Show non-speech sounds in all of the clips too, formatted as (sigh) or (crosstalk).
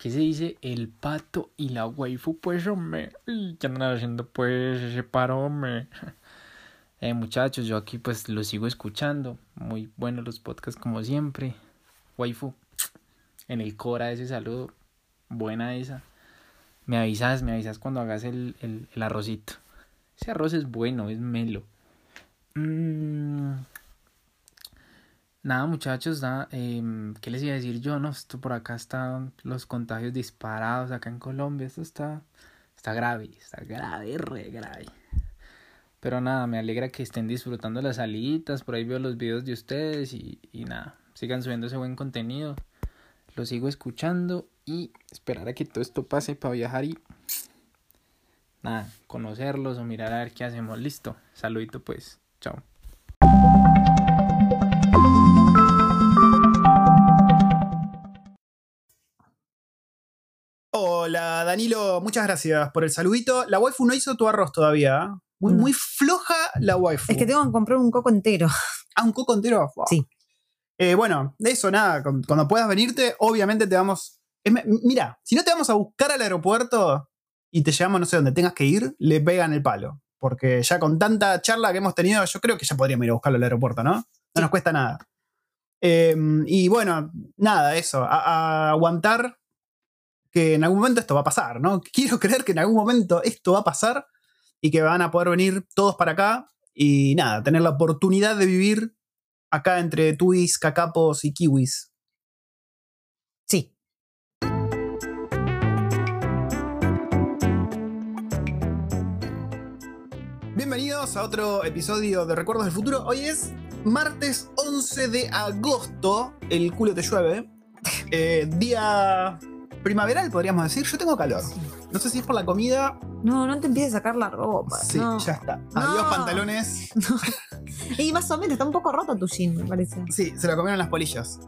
¿Qué se dice? El pato y la waifu, pues, hombre. ¿Qué andan haciendo, pues, ese paro, hombre? (laughs) Eh, muchachos, yo aquí, pues, lo sigo escuchando. Muy buenos los podcasts, como siempre. Waifu, en el Cora ese saludo. Buena esa. Me avisas, me avisas cuando hagas el, el, el arrocito. Ese arroz es bueno, es melo. Mmm Nada, muchachos, nada, eh, ¿qué les iba a decir yo? No, esto por acá están los contagios disparados acá en Colombia, esto está, está grave, está grave, re grave. Pero nada, me alegra que estén disfrutando las salidas, por ahí veo los videos de ustedes y, y nada, sigan subiendo ese buen contenido, lo sigo escuchando y esperar a que todo esto pase para viajar y nada, conocerlos o mirar a ver qué hacemos, listo, saludito pues, chao. Hola, Danilo, muchas gracias por el saludito. La waifu no hizo tu arroz todavía. ¿eh? Muy, muy floja la waifu. Es que tengo que comprar un coco entero. (laughs) Ah, un coco entero. Wow. Sí. Eh, bueno, de eso nada. Cuando puedas venirte, obviamente te vamos. mira, si no te vamos a buscar al aeropuerto y te llevamos no sé dónde tengas que ir, le pegan el palo. Porque ya con tanta charla que hemos tenido, yo creo que ya podríamos ir a buscarlo al aeropuerto, ¿no? No Sí. nos cuesta nada. Eh, y bueno, nada, eso. A, a aguantar que en algún momento esto va a pasar, ¿no? Quiero creer que en algún momento esto va a pasar y que van a poder venir todos para acá y nada, tener la oportunidad de vivir acá entre tuis, cacapos y kiwis. Sí. Bienvenidos a otro episodio de Recuerdos del Futuro. Hoy es martes 11 de agosto. El culo te llueve. (laughs) Eh, día primaveral, podríamos decir. Yo tengo calor. No sé si es por la comida. No, no te empieces a sacar la ropa. Sí, no. ya está. Adiós, No. (laughs) pantalones. Y más o menos, está un poco roto tu jean, me parece. Sí, se lo comieron las polillas.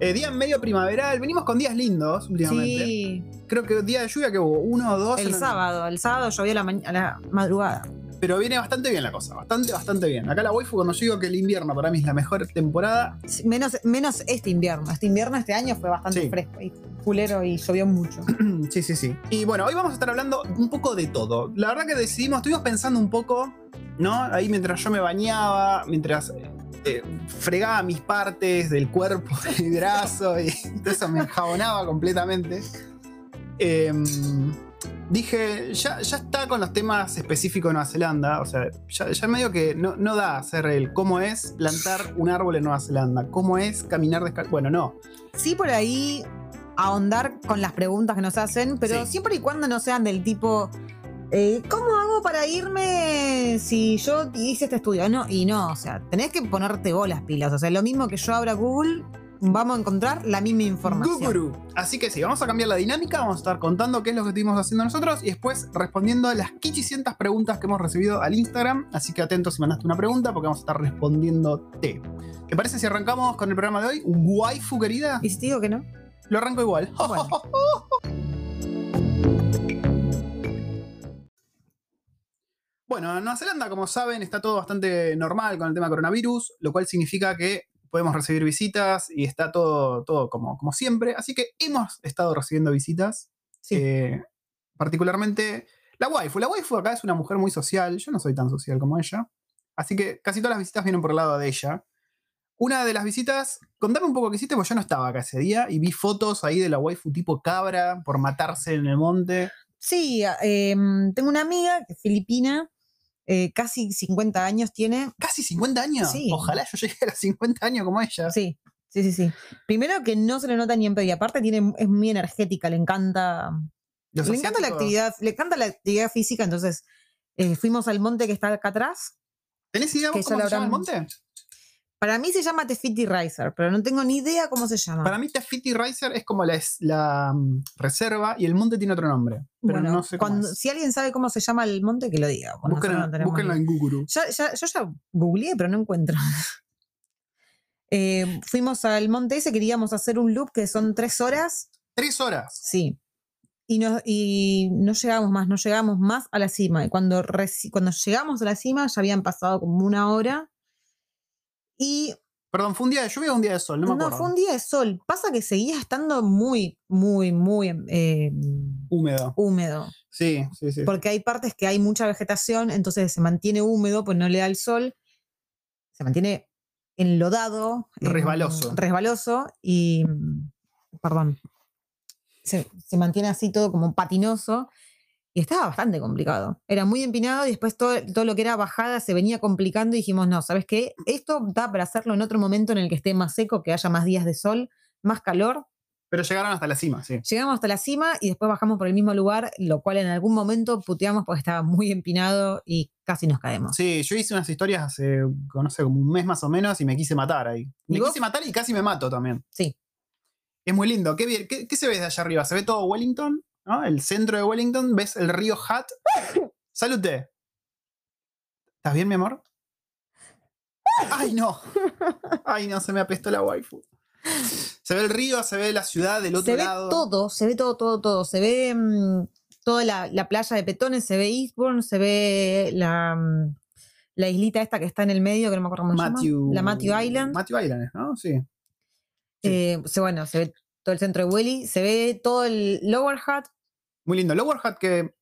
Eh, día medio primaveral. Venimos con días lindos últimamente. Sí. Creo que día de lluvia que hubo uno o dos. El sábado, el sábado llovió a la, a la madrugada. Pero viene bastante bien la cosa. Bastante, bastante bien. Acá la waifu, cuando yo digo que el invierno para mí es la mejor temporada, Sí, Menos, menos este invierno. Este invierno este año fue bastante Sí. fresco y culero y llovió mucho. (clears throat) Sí, sí, sí. Y bueno, hoy vamos a estar hablando un poco de todo. La verdad que decidimos, estuvimos pensando un poco, ¿no? Ahí mientras yo me bañaba, mientras eh, fregaba mis partes del cuerpo, (laughs) del brazo, y todo eso me enjabonaba completamente. Em, dije, ya, ya está con los temas específicos de Nueva Zelanda. O sea, ya, ya medio que no, no da hacer el cómo es plantar un árbol en Nueva Zelanda, cómo es caminar descalzo. Bueno, no. Sí, por ahí ahondar con las preguntas que nos hacen, pero Sí. siempre y cuando no sean del tipo. eh, ¿Cómo hago para irme si yo hice este estudio? No, y no, o sea, tenés que ponerte vos las pilas. O sea, lo mismo que yo abra Google, vamos a encontrar la misma información. Guguru. Así que sí, vamos a cambiar la dinámica, vamos a estar contando qué es lo que estuvimos haciendo nosotros y después respondiendo a las 500 preguntas que hemos recibido al Instagram. Así que atentos si mandaste una pregunta porque vamos a estar respondiéndote. ¿Te parece si arrancamos con el programa de hoy? Waifu querida. ¿Y si te digo que no? Lo arranco igual. Bueno. (laughs) Bueno, en Nueva Zelanda, como saben, está todo bastante normal con el tema coronavirus, lo cual significa que podemos recibir visitas y está todo, todo como, como siempre. Así que hemos estado recibiendo visitas. Sí. Eh, particularmente la waifu. La waifu acá es una mujer muy social. Yo no soy tan social como ella. Así que casi todas las visitas vienen por el lado de ella. Una de las visitas, contame un poco qué hiciste, porque yo no estaba acá ese día y vi fotos ahí de la waifu tipo cabra por matarse en el monte. Sí, eh, tengo una amiga que es filipina, eh, casi 50 años tiene. Casi 50 años. Sí. Ojalá yo llegue a los 50 años como ella. Sí, sí, sí, sí. Primero que no se le nota ni en pedo y aparte tiene, es muy energética, le encanta. Los le encanta la actividad, le encanta la actividad física, entonces eh, fuimos al monte que está acá atrás. ¿Tenés idea vos cómo se llama el monte? Para mí se llama Tefiti Riser, pero no tengo ni idea cómo se llama. Para mí Tafiti Riser es como la, es- la, mm, reserva y el monte tiene otro nombre. Pero Bueno, no sé cómo cuando- es. si alguien sabe cómo se llama el monte, que lo diga. Búsquenlo, no búsquenlo en Google. Ya- ya- yo ya googleé, pero no encuentro. (laughs) Eh, fuimos al monte ese, queríamos hacer un loop que son tres horas. Tres horas. Sí. Y no, y no llegamos más, no llegamos más a la cima. Y cuando, cuando llegamos a la cima ya habían pasado como una hora. Y Perdón, ¿fue un día de lluvia o un día de sol? No me No, acuerdo. fue un día de sol. Pasa que seguía estando muy, muy, muy eh, Húmedo. húmedo. Sí, sí, sí. Porque hay partes que hay mucha vegetación, entonces se mantiene húmedo, pues no le da el sol. Se mantiene enlodado. eh, Resbaloso. resbaloso y. mm, Perdón. Se, se mantiene así todo como patinoso. Y estaba bastante complicado. Era muy empinado y después todo, todo lo que era bajada se venía complicando y dijimos, no, ¿sabes qué? Esto da para hacerlo en otro momento en el que esté más seco, que haya más días de sol, más calor. Pero llegaron hasta la cima, sí. Llegamos hasta la cima y después bajamos por el mismo lugar, lo cual en algún momento puteamos porque estaba muy empinado y casi nos caemos. Sí, yo hice unas historias hace, no sé, como un mes más o menos y me quise matar ahí. Me quise matar y casi me mato también. Sí. Es muy lindo. ¿Qué, qué- qué se ve de allá arriba? ¿Se ve todo Wellington? ¿No? El centro de Wellington. ¿Ves el río Hat? (laughs) Salute. ¿Estás bien, mi amor? ¡Ay, no! ¡Ay, no! Se me apestó la waifu. Se ve el río, se ve la ciudad del otro Se ve lado. todo, se ve todo, todo, todo. Se ve mm, toda la, la playa de Petones, se ve Eastbourne, se ve la, mm, la islita esta que está en el medio, que no me acuerdo cómo se llama. Matthew, La Matthew Island. Matthew Island, ¿no? Sí. sí. Eh, se- bueno, se ve todo el centro de Welly, se ve todo el Lower Hat. Muy lindo. Lower Hat que.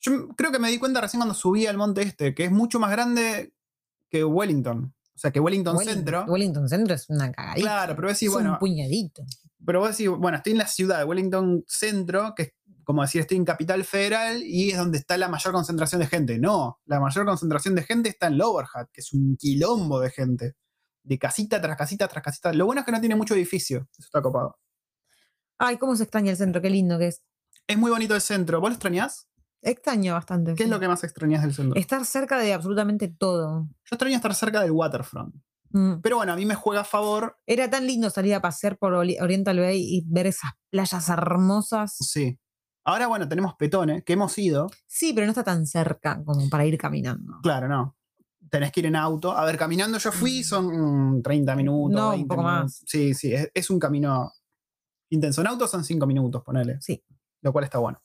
Yo creo que me di cuenta recién cuando subí al monte este, que es mucho más grande que Wellington. O sea, que Wellington, Wellington- Centro. Wellington Centro es una cagadita. Claro, pero vos decís, es bueno, un puñadito. pero vos decís, bueno, estoy en la ciudad de Wellington Centro, que es como decir, estoy en Capital Federal y es donde está la mayor concentración de gente. No, la mayor concentración de gente está en Lower Hat, que es un quilombo de gente. De casita tras casita tras casita. Lo bueno es que no tiene mucho edificio. Eso está copado. Ay, cómo se extraña el centro, qué lindo que es. Es muy bonito el centro. ¿Vos lo extrañás? Extraño bastante. ¿Qué es lo que más extrañás del centro? Estar cerca de absolutamente todo. Yo extraño estar cerca del waterfront. Mm. Pero bueno, a mí me juega a favor. Era tan lindo salir a pasear por Oriental Bay y ver esas playas hermosas. Sí. Ahora, bueno, tenemos Petone, que hemos ido. Sí, pero no está tan cerca como para ir caminando. Claro, no. Tenés que ir en auto. A ver, caminando yo fui, son mm, 30 minutos. No, un 20 poco minutos. más. Sí, sí, es, es un camino intenso. En auto son 5 minutos, ponele. Sí. Lo cual está bueno.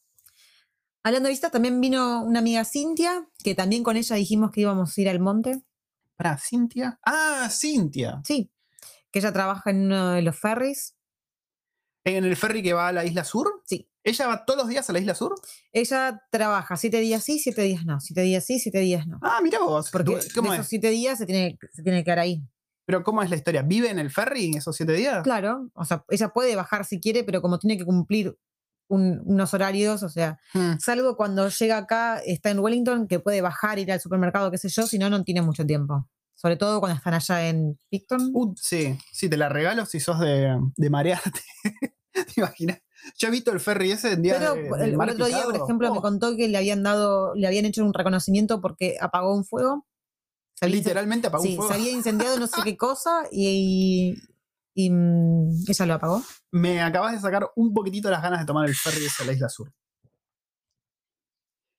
Hablando de vistas, también vino una amiga Cintia, que también con ella dijimos que íbamos a ir al monte. Para, Cintia. Ah, Cintia. Sí. Que ella trabaja en uno de los ferries. En el ferry que va a la isla sur. Sí. ¿Ella va todos los días a la isla sur? Ella trabaja siete días sí, siete días no. Siete días sí, siete días no. Ah, mira vos. Porque ¿Cómo de es? esos siete días se tiene, se tiene que quedar ahí. Pero ¿cómo es la historia? ¿Vive en el ferry esos 7 días? Claro. O sea, ella puede bajar si quiere, pero como tiene que cumplir un- unos horarios, o sea, Hmm. salvo cuando llega acá, está en Wellington, que puede bajar, ir al supermercado, qué sé yo, si no, no tiene mucho tiempo. Sobre todo cuando están allá en Picton. Uh, sí, sí, te la regalo si sos de, de marearte. (laughs) ¿Te imaginas? Yo he visto el ferry ese en día Pero de, el, el otro día, por ejemplo, me Oh, contó que le habían dado, le habían hecho un reconocimiento porque apagó un fuego. Literalmente apagó sí, un fuego. se había incendiado no sé qué (laughs) cosa y, y, mm, ella lo apagó. Me acabas de sacar un poquitito las ganas de tomar el ferry ese a la isla sur.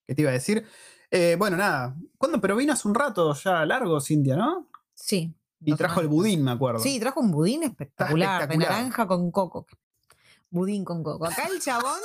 ¿Qué te iba a decir? Eh, bueno, nada. ¿Cuándo? Pero vino hace un rato ya largo, Cintia, ¿no? Sí. Y trajo el budín, me acuerdo. Sí, trajo un budín espectacular, de espectacular. naranja con coco. Budín con coco. Acá el chabón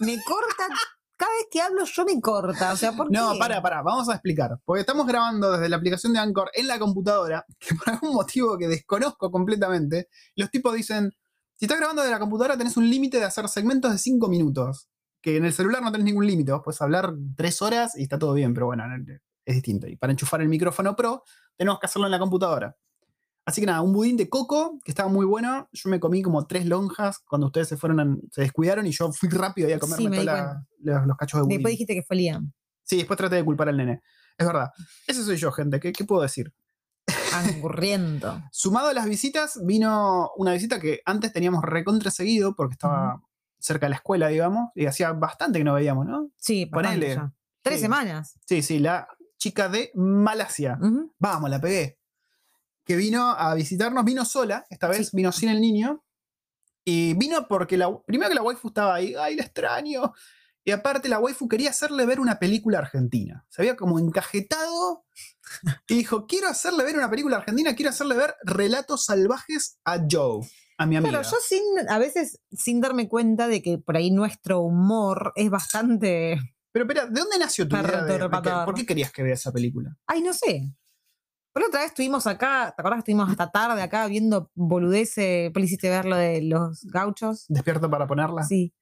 me corta, cada vez que hablo yo me corta. O sea, ¿por No, para, para, vamos a explicar. Porque estamos grabando desde la aplicación de Anchor en la computadora, (laughs) que por algún motivo que desconozco completamente, los tipos dicen, si estás grabando desde la computadora tenés un límite de hacer segmentos de 5 minutos, que en el celular no tenés ningún límite, vos puedes hablar 3 horas y está todo bien, pero bueno, es distinto. Y para enchufar el micrófono Pro, tenemos que hacerlo en la computadora. Así que nada, un budín de coco que estaba muy bueno. Yo me comí como tres lonjas cuando ustedes se fueron, a- se descuidaron y yo fui rápido ahí a comerme Sí, todos la- los, cachos de budín. Después dijiste que fue Liam. Sí, después traté de culpar al nene. Es verdad. Ese soy yo, gente. ¿Qué, qué puedo decir? Angurriento. (laughs) Sumado a las visitas, vino una visita que antes teníamos recontra seguido porque estaba cerca de la escuela, digamos, y hacía bastante que no veíamos, ¿no? Sí, Ponele. ya. Tres Sí. semanas. Sí, sí, la chica de Malasia. Vamos, la pegué. Que vino a visitarnos, vino sola, esta vez Sí. vino sin el niño. Y vino porque la, primero que la waifu estaba ahí, ay, la extraño. Y aparte la waifu quería hacerle ver una película argentina. Se había como encajetado y dijo, quiero hacerle ver una película argentina, quiero hacerle ver Relatos Salvajes a Joe, a mi amiga. Claro, yo sin, a veces sin darme cuenta de que por ahí nuestro humor es bastante. Pero espera, ¿de dónde nació tu idea? de- de. ¿Por qué querías que vea esa película? Ay, no sé. Pero otra vez estuvimos acá, ¿te acordás que estuvimos hasta tarde acá viendo boludeces? Después le hiciste ver lo de los gauchos. Despierto para ponerla. Sí.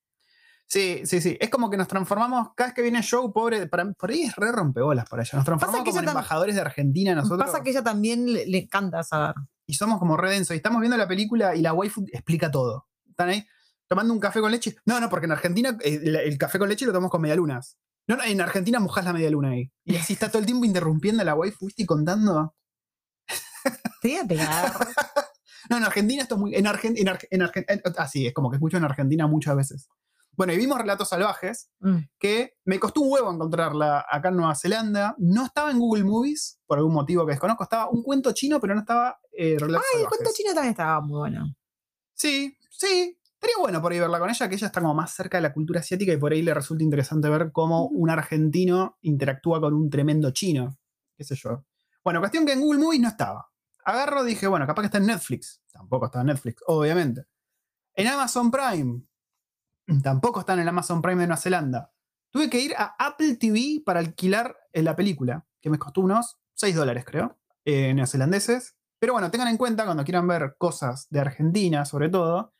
Sí, sí, sí. Es como que nos transformamos, cada vez que viene show, pobre, para- por ahí es re rompebolas para ella. Nos transformamos que como en embajadores de Argentina nosotros. Pasa que ella también le, le encanta saber. Y somos como re densos. Y estamos viendo la película y la waifu explica todo. Están ahí tomando un café con leche. No, no, porque en Argentina eh, el, el café con leche lo tomamos con medialunas. No, no, en Argentina mojás la medialuna ahí. Y así está todo el tiempo interrumpiendo a la waifu, ¿viste? Y contando. Te voy a pegar. (laughs) No, en Argentina esto es muy. En Argentina. En Argen- en- así, es como que escucho en Argentina muchas veces. Bueno, y vimos Relatos Salvajes, Mm. que me costó un huevo encontrarla acá en Nueva Zelanda. No estaba en Google Movies, por algún motivo que desconozco. Estaba un cuento chino, pero no estaba eh, Relatos Ay, el Salvajes. cuento chino también estaba muy bueno. Sí, sí. Estaría bueno por ahí verla con ella, que ella está como más cerca de la cultura asiática y por ahí le resulta interesante ver cómo un argentino interactúa con un tremendo chino. Qué sé yo. Bueno, cuestión que en Google Movies no estaba. Agarro, dije, bueno, capaz que está en Netflix. Tampoco está en Netflix, obviamente. En Amazon Prime. (clears throat) Tampoco está en el Amazon Prime de Nueva Zelanda. Tuve que ir a Apple TV para alquilar eh, la película, que me costó unos 6 dólares, creo, eh, neozelandeses. Pero bueno, tengan en cuenta cuando quieran ver cosas de Argentina, sobre todo,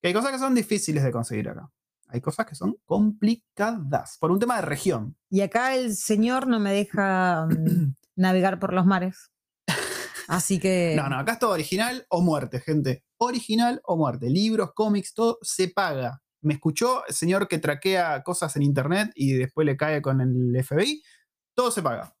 que hay cosas que son difíciles de conseguir acá. Hay cosas que son complicadas, por un tema de región. Y acá el señor no me deja mm, (clears throat) navegar por los mares. Así que. No, no, acá es todo original o muerte, gente. Original o muerte. Libros, cómics, todo se paga. Me escuchó el señor que traquea cosas en internet y después le cae con el FBI. Todo se paga.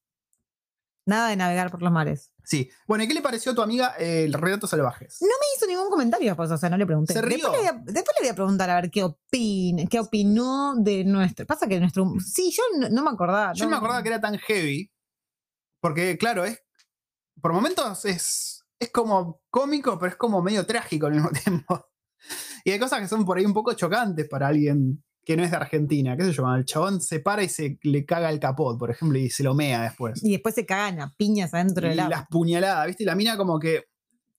Nada de navegar por los mares. Sí. Bueno, ¿y qué le pareció a tu amiga eh, el Relatos Salvajes? No me hizo ningún comentario, pues, o sea, no le pregunté. Se rió. Después le, voy a, después le voy a preguntar a ver qué opina, qué opinó de nuestro. Pasa que nuestro. Sí, yo no, no me acordaba. Yo no- me acordaba que era tan heavy. Porque, claro, es. Por momentos es. Es como cómico, pero es como medio trágico al mismo (laughs) tiempo. Y hay cosas que son por ahí un poco chocantes para alguien que no es de Argentina. ¿Qué yo? Cuando el chabón se para y se le caga el capot, por ejemplo, y se lo mea después. Y después se cagan a piñas adentro Y del agua. las puñaladas, ¿viste? Y la mina como que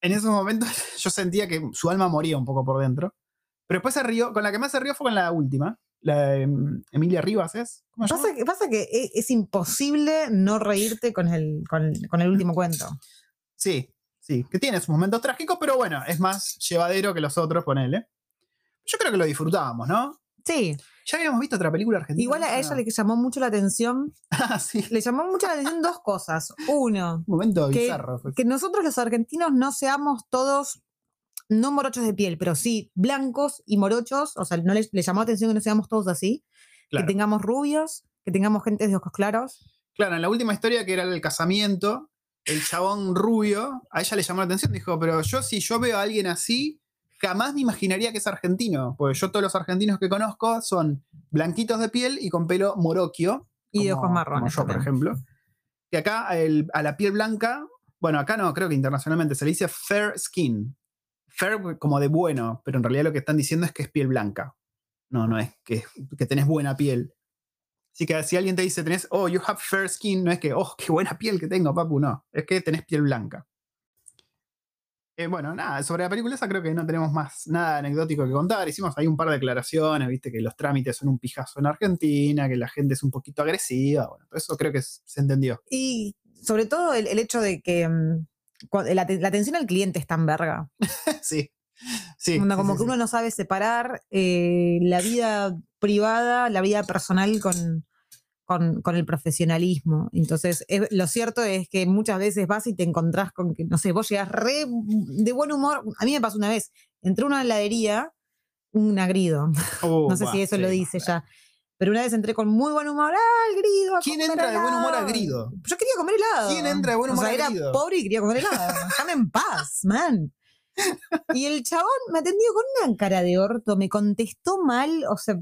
en esos momentos (laughs) yo sentía que su alma moría un poco por dentro. Pero después se rió, con la que más se rió fue con la última, la de em, Emilia Rivas, ¿es? ¿Cómo se llama? Pasa que, pasa que e- es, imposible no reírte con el, con, con el último cuento. Sí, sí, que tiene sus momentos trágicos, pero bueno, es más llevadero que los otros, ponele. Yo creo que lo disfrutábamos, ¿no? Sí, Ya habíamos visto otra película argentina. igual a ella le llamó mucho la atención. (laughs) Ah, sí, Le llamó mucho la atención dos cosas. Uno, (laughs) un momento que, bizarro. fue. que nosotros los argentinos no seamos todos, no morochos de piel, pero sí blancos y morochos. O sea, no le, le llamó la atención que no seamos todos así. Claro. Que tengamos rubios, que tengamos gente de ojos claros. Claro, en la última historia que era el casamiento, el chabón rubio, a ella le llamó la atención, dijo, pero yo si yo veo a alguien así, jamás me imaginaría que es argentino, porque yo todos los argentinos que conozco son blanquitos de piel y con pelo moroquio. Y de ojos marrones Como yo, por ejemplo. Que acá el- a la piel blanca, bueno, acá no, creo que internacionalmente se le dice fair skin. Fair como de bueno, pero en realidad lo que están diciendo es que es piel blanca. No, no es que, que tenés buena piel. Así que si alguien te dice, tenés, oh, you have fair skin, no es que, oh, qué buena piel que tengo, papu, no. Es que tenés piel blanca. Eh, bueno, nada, sobre la película esa creo que no tenemos más nada anecdótico que contar. Hicimos ahí un par de declaraciones, viste, que los trámites son un pijazo en Argentina, que la gente es un poquito agresiva. Bueno, eso creo que se entendió. Y sobre todo el, hecho de que mm, la, la atención al cliente es tan verga. (laughs) sí. Sí. Onda, sí, como sí, que sí. uno no sabe separar eh, la vida privada, la vida personal con, con, con el profesionalismo. Entonces, es- lo cierto es que muchas veces vas y te encontrás con que, no sé, vos llegas re de buen humor. A mí me pasó una vez, entré a una heladería, un agrido. Uh, (laughs) No sé buah, si eso lo dice bueno. ya. Pero una vez entré con muy buen humor, ¡ah, el grido! a ¿Quién entra de buen humor a helado". grido? Yo quería comer helado. ¿Quién entra de buen O humor sea, a era grido? pobre y quería comer helado. (laughs) Déjame en paz, man. Y el chabón me atendió con una cara de orto, me contestó mal, o sea.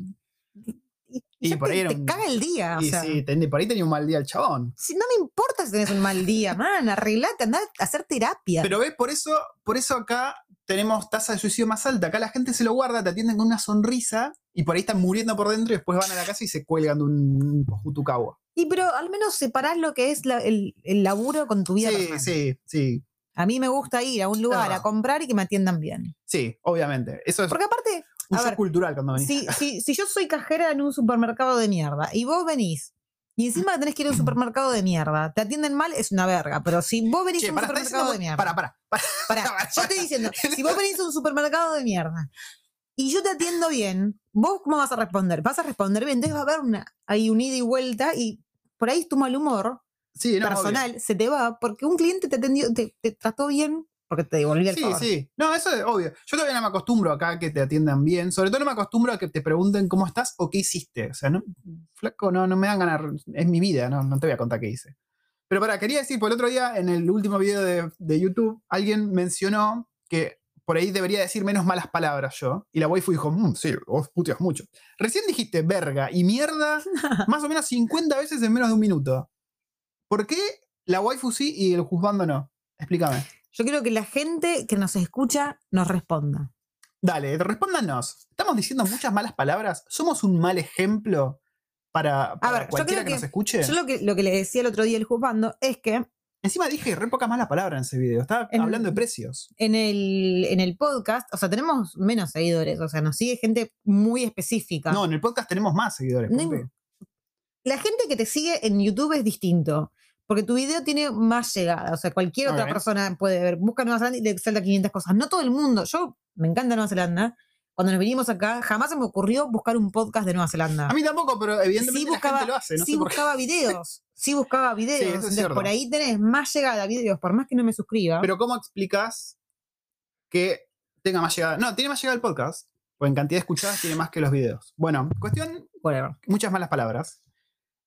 Y, por te, ahí era te caga el día. O Y sea, sí, ten- por ahí tenía un mal día el chabón. si no me importa si tenés un mal día, man, arreglate, andá a hacer terapia. Pero ves, por eso, por eso acá tenemos tasa de suicidio más alta. Acá la gente se lo guarda, te atienden con una sonrisa y por ahí están muriendo por dentro y después van a la casa y se cuelgan de un jutucagua. y pero al menos separás lo que es la- el, el laburo con tu vida Sí, personal. sí, sí. A mí me gusta ir a un lugar a comprar y que me atiendan bien. Sí, obviamente. Eso es Porque aparte, un a shock ver, cultural cuando venís. si, si, si yo soy cajera en un supermercado de mierda y vos venís Y encima tenés que ir a un supermercado de mierda. Te atienden mal, es una verga. Pero si vos venís Che, a un supermercado de mierda. pará, pará. Pará, (laughs) yo estoy diciendo, (laughs) si vos venís a un supermercado de mierda y yo te atiendo bien, ¿vos cómo vas a responder? Vas a responder bien, entonces va a haber una, hay un ida y vuelta y por ahí tu mal humor Sí, no, personal se te va porque un cliente te atendió, te, te trató bien porque te devolvió el Sí, favor. sí. No, eso es obvio. Yo todavía no me acostumbro acá a que te atiendan bien. Sobre todo no me acostumbro a que te pregunten cómo estás o qué hiciste. O sea, no, flaco, no, no me dan ganas. Es mi vida, no, no te voy a contar qué hice. Pero para, quería decir, por el otro día, en el último video de, de YouTube, alguien mencionó que por ahí debería decir menos malas palabras yo. Y la waifu dijo, "Mm, sí, vos puteas mucho. Recién dijiste verga y mierda (laughs) más o menos 50 veces en menos de un minuto. ¿Por qué la waifu sí y el juzgando no? Explícame. Yo quiero que la gente que nos escucha nos responda. Dale, respóndanos. ¿Estamos diciendo muchas malas palabras? ¿Somos un mal ejemplo para, para ver, yo cualquiera que, que- nos escuche? Yo lo que, lo que le decía el otro día el juzgando es que Encima dije re pocas malas palabras en ese video. Estaba En- hablando de precios. en el, en el podcast, o sea, tenemos menos seguidores, o sea, nos sigue gente muy específica. No, en el podcast tenemos más seguidores. No la gente que te sigue en YouTube es distinto. Porque tu video tiene más llegada. O sea, cualquier otra persona puede ver. Busca Nueva Zelanda y le salta 500 cosas. No todo el mundo. Yo me encanta Nueva Zelanda. Cuando nos vinimos acá, jamás se me ocurrió buscar un podcast de Nueva Zelanda. A mí tampoco, pero evidentemente Sí la buscaba, gente lo hace. No sí sé buscaba videos. Sí buscaba videos. Entonces, por ahí tenés más llegada a videos, por más que no me suscriba. Pero ¿cómo explicas que tenga más llegada? No, tiene más llegada el podcast. Pues en cantidad de escuchadas tiene más que los videos. Bueno, cuestión Whatever. muchas malas palabras.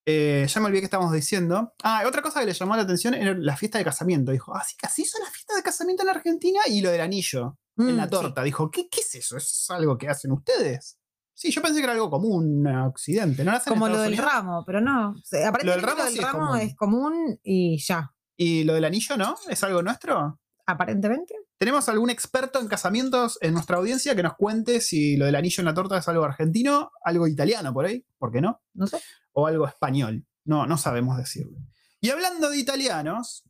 Eh, ya me olvidé que estábamos diciendo. Ah, otra cosa que le llamó la atención era la fiesta de casamiento. Dijo, ah, sí, que así son las fiestas de casamiento en la Argentina y lo del anillo en Mm, la sí. torta. Dijo, ¿qué, ¿qué es eso? ¿Es algo que hacen ustedes? Sí, yo pensé que era algo común en Occidente. ¿No lo hacen en Como lo del Unidos? ramo, pero no. O sea, ramo lo del sí es ramo común. es común y ya. ¿Y lo del anillo no? ¿Es algo nuestro? Aparentemente. ¿Tenemos algún experto en casamientos en nuestra audiencia que nos cuente si lo del anillo en la torta es algo argentino, algo italiano por ahí? ¿Por qué no? No sé. o algo español. No, no sabemos decirlo. Y hablando de italianos,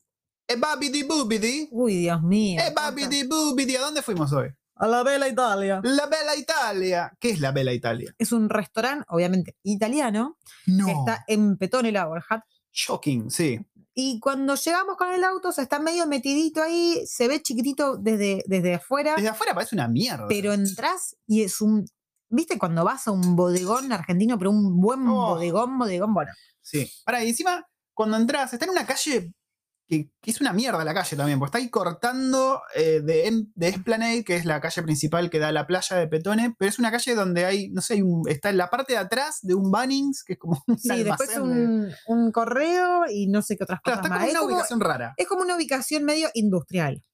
babidi bubidi, Uy, Dios mío. e babidi bubidi, ¿a dónde fuimos hoy? A la Bella Italia. La Bella Italia. ¿Qué es la Bella Italia? Es un restaurante, obviamente, italiano, No. que está en Petone Lowerhat. Shocking, sí. Y cuando llegamos con el auto, o sea, está medio metidito ahí, se ve chiquitito desde, desde afuera, Desde afuera parece una mierda. pero entras y es un. ¿Viste cuando vas a un bodegón argentino, pero un buen Oh. bodegón, bodegón? Bueno, Sí. Para, y encima, cuando entras, está en una calle que, que es una mierda la calle también, porque está ahí cortando eh, de, de Esplanade, que es la calle principal que da a la playa de Petone, pero es una calle donde hay, no sé, hay un- está en la parte de atrás de un Bunnings, que es como un sí, después de- un, un correo y no sé qué otras Claro, cosas está más. como Es una como, ubicación rara. es como una ubicación medio industrial.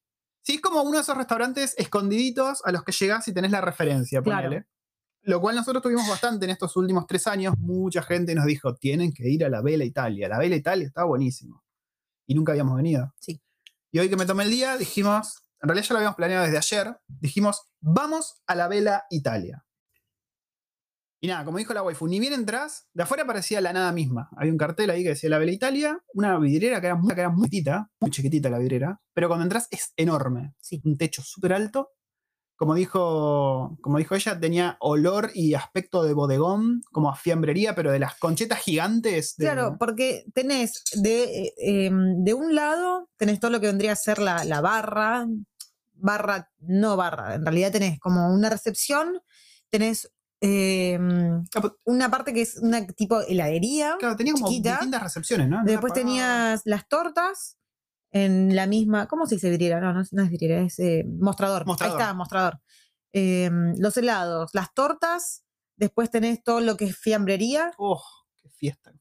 Sí, es como uno de esos restaurantes escondiditos a los que llegás y tenés la referencia, Claro. ponele. Lo cual nosotros tuvimos bastante en estos últimos tres años. Mucha gente nos dijo, tienen que ir a la Vela Italia. La Vela Italia está buenísimo. Y nunca habíamos venido. Sí. Y hoy que me tomé el día, dijimos, en realidad ya lo habíamos planeado desde ayer, dijimos, vamos a la Vela Italia. Y nada, como dijo la waifu, ni bien entras, de afuera parecía la nada misma. Había un cartel ahí que decía la Vela Italia, una vidriera que era muy, que era muy chiquitita, muy chiquitita la vidriera, pero cuando entras es enorme. Sí. Un techo súper alto. Como dijo, como dijo ella, tenía olor y aspecto de bodegón, como a fiambrería, pero de las conchetas gigantes. de- Claro, porque tenés de, eh, em, de un lado, tenés todo lo que vendría a ser la, la barra, barra, no barra, en realidad tenés como una recepción, tenés pero- una parte que es una tipo heladería, Claro, tenía como chiquita. distintas recepciones, ¿no? después tenías las tortas en la misma, ¿cómo se dice vidriera? No, no, es- no es vidriera, es eh, mostrador. Mostrador. Ahí está, mostrador. Em, los helados, las tortas, después tenés todo lo que es fiambrería, ¡Oh! ¡Qué fiesta!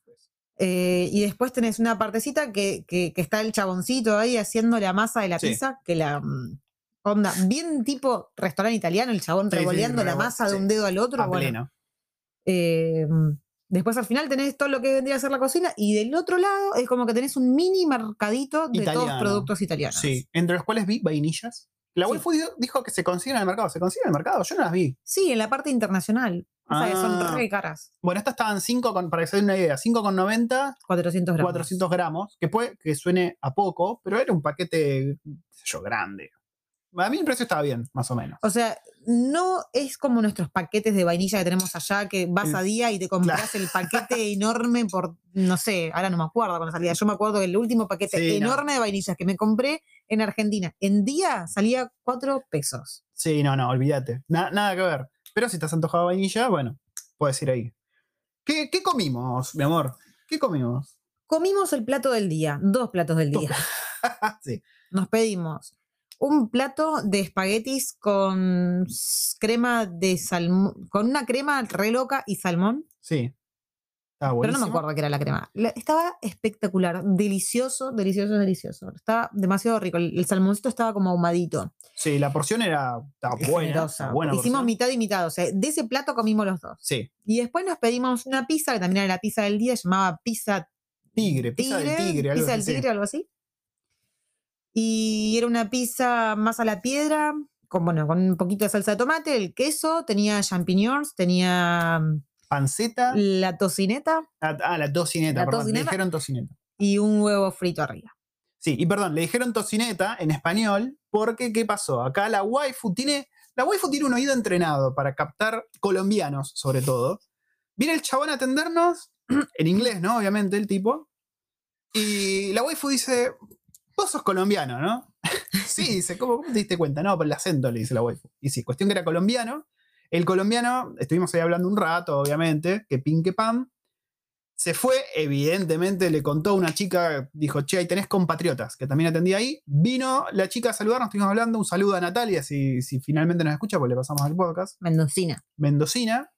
Eh, y después tenés una partecita que, que- que está el chaboncito ahí haciendo la masa de la Sí. pizza, que la mm, onda, bien tipo restaurante italiano, el chabón Sí, sí, revoleando la masa de un dedo al otro. A bueno. pleno. Después al final tenés todo lo que vendría a ser la cocina y del otro lado es como que tenés un mini mercadito de todos Italiano. productos italianos. Sí, entre los cuales vi vainillas. La Sí. waifu di- dijo que se consiguen en el mercado. ¿Se consiguen en el mercado? Yo no las vi. Sí, en la parte internacional. O sea, que Ah. son re caras. Bueno, estas estaban 5 con, para que se den una idea, 5,90, 400 gramos. 400 gramos, que puede que suene a poco, pero era un paquete, qué sé yo, grande. A mí el precio estaba bien, más o menos. O sea, no es como nuestros paquetes de vainilla que tenemos allá, que vas a día y te compras el paquete (laughs) enorme por, no sé, ahora no me acuerdo cuando salía. Yo me acuerdo que el último paquete Sí, no. enorme de vainillas que me compré en Argentina, en día salía cuatro pesos. Sí, no, no, olvídate. Na- nada que ver. Pero si estás antojado de vainilla, bueno, puedes ir ahí. ¿Qué, qué comimos, mi amor? ¿Qué comimos? Comimos el plato del día, dos platos del día. (laughs) sí. Nos pedimos un plato de espaguetis con crema de salmón, con una crema re loca y salmón. Sí. Estaba Pero no buenísimo. me acuerdo qué era la crema. La- estaba espectacular, delicioso, delicioso, delicioso. Estaba demasiado rico. El, el salmoncito estaba como ahumadito. Sí, la porción era estaba buena. Hicimos porción. mitad y mitad. O sea, de ese plato comimos los dos. Sí. Y después nos pedimos una pizza, que también era la pizza del día, se llamaba pizza Tigre, pizza del tigre, algo pizza del así, tigre, algo así. Y era una pizza más a la piedra, con, bueno, con un poquito de salsa de tomate, el queso, tenía champiñones, tenía mm, Panceta. la tocineta Ah, ah, la tocineta, La perdón. tocineta. Le dijeron tocineta. y un huevo frito arriba. Sí, y perdón, le dijeron tocineta en español porque, ¿qué pasó? Acá la waifu tiene, la waifu tiene un oído entrenado para captar colombianos, sobre todo. Viene el chabón a atendernos, (clears throat) en inglés, ¿no? Obviamente, el tipo. Y la waifu dice, vos sos colombiano, ¿no? (laughs) sí, dice, ¿cómo, cómo te diste cuenta? No, por el acento, le dice la waifu. Y sí, cuestión que era colombiano. El colombiano, estuvimos ahí hablando un rato, obviamente, que pin que pam. Se fue, evidentemente le contó a una chica, dijo, che, ahí tenés compatriotas, que también atendía ahí. Vino la chica a saludarnos, estuvimos hablando, un saludo a Natalia, si, si finalmente nos escucha, pues le pasamos al podcast. Mendocina. Mendocina,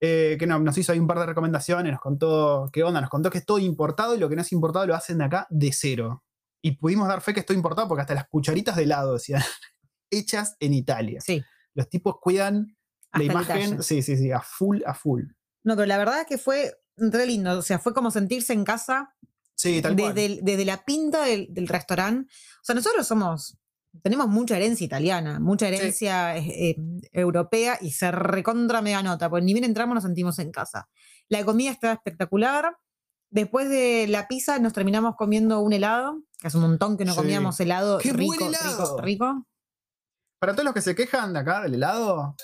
eh, que no- nos hizo ahí un par de recomendaciones, nos contó qué onda, nos contó que es todo importado y lo que no es importado lo hacen de acá de cero. Y pudimos dar fe que es todo importado porque hasta las cucharitas de helado decían, (laughs) hechas en Italia. Sí. Los tipos cuidan hasta la imagen, sí, sí, sí, a full, a full. No, pero la verdad es que fue re lindo. O sea, fue como sentirse en casa Sí, tal cual. desde, el- desde la pinta del, del restaurante. O sea, nosotros somos, tenemos mucha herencia italiana, mucha herencia eh, eh, europea y se recontra mega nota, porque ni bien entramos nos sentimos en casa. La comida estaba espectacular. Después de la pizza nos terminamos comiendo un helado, que hace un montón que no Sí. comíamos helado ¡Qué buen rico, helado! rico, rico. Para todos los que se quejan de acá del helado,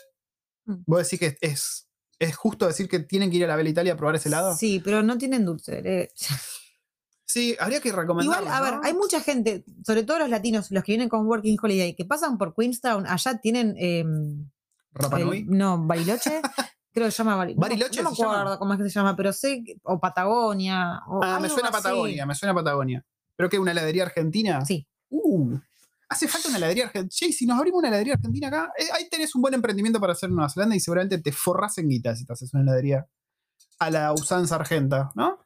Mm. vos decís que es, es justo decir que tienen que ir a la Bella Italia a probar ese helado. Sí, pero no tienen dulce leche. Sí, habría que recomendarlo. Igual, a ver, ¿no? hay mucha gente, sobre todo los latinos, los que vienen con Working Holiday, que pasan por Queenstown, allá tienen em, Rapa el- Nui. no, Bariloche, (laughs) creo que se llama Bariloche. ¿Bariloche No, me llama? acuerdo cómo es que se llama, pero sé, o Patagonia. O Ah, me suena así. Patagonia, me suena Patagonia. ¿Pero que una heladería argentina? Sí. Uh, hace falta una heladería argentina. Che, si nos abrimos una heladería argentina acá, eh, ahí tenés un buen emprendimiento para hacer en Nueva Zelanda y seguramente te forras en guita si te haces una heladería a la usanza argenta, ¿no?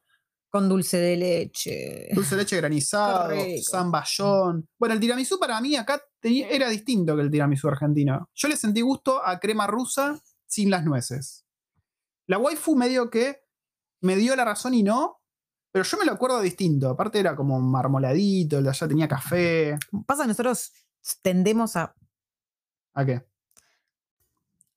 Con dulce de leche. Dulce de leche (laughs) granizado, zamballón. Bueno, el tiramisú para mí acá tenía- era distinto que el tiramisú argentino. Yo le sentí gusto a crema rusa sin las nueces. La waifu medio que me dio la razón y no, pero yo me lo acuerdo distinto. Aparte era como marmoladito, el de allá tenía café. Pasa que nosotros tendemos a. ¿A qué?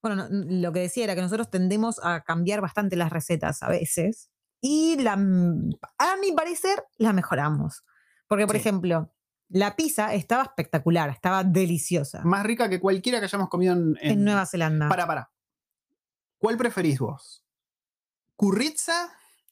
Bueno, no, lo que decía era que nosotros tendemos a cambiar bastante las recetas a veces. Y la, a mi parecer, la mejoramos. Porque, por Sí. ejemplo, la pizza estaba espectacular, estaba deliciosa. Más rica que cualquiera que hayamos comido en, en Nueva Zelanda. Para, para. ¿Cuál preferís vos? ¿Currizza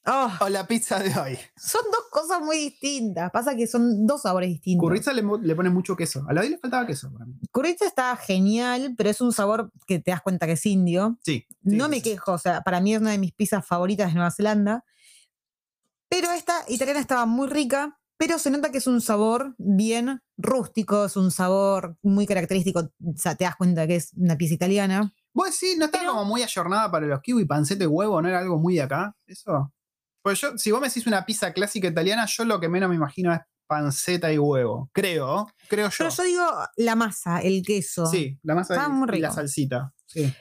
Oh, o la pizza de hoy? (laughs) son dos cosas muy distintas. Pasa que son dos sabores distintos. Currizza le, pones mucho queso. A la de hoy le faltaba queso para mí. Currizza está genial, pero es un sabor que te das cuenta que es indio. Sí. sí, no sí, me sí. quejo, o sea, para mí es una de mis pizzas favoritas de Nueva Zelanda. Pero esta italiana estaba muy rica, pero se nota que es un sabor bien rústico, es un sabor muy característico. O sea, te das cuenta que es una pizza italiana. Vos sí, no estaba Pero- como muy ayornada para los kiwi, panceta y huevo, ¿no era algo muy de acá? Eso. Pues yo, si vos me decís una pizza clásica italiana, yo lo que menos me imagino es panceta y huevo. Creo, creo yo. Pero yo digo la masa, el queso. Sí, la masa Está y- muy y la rico. salsita. Sí.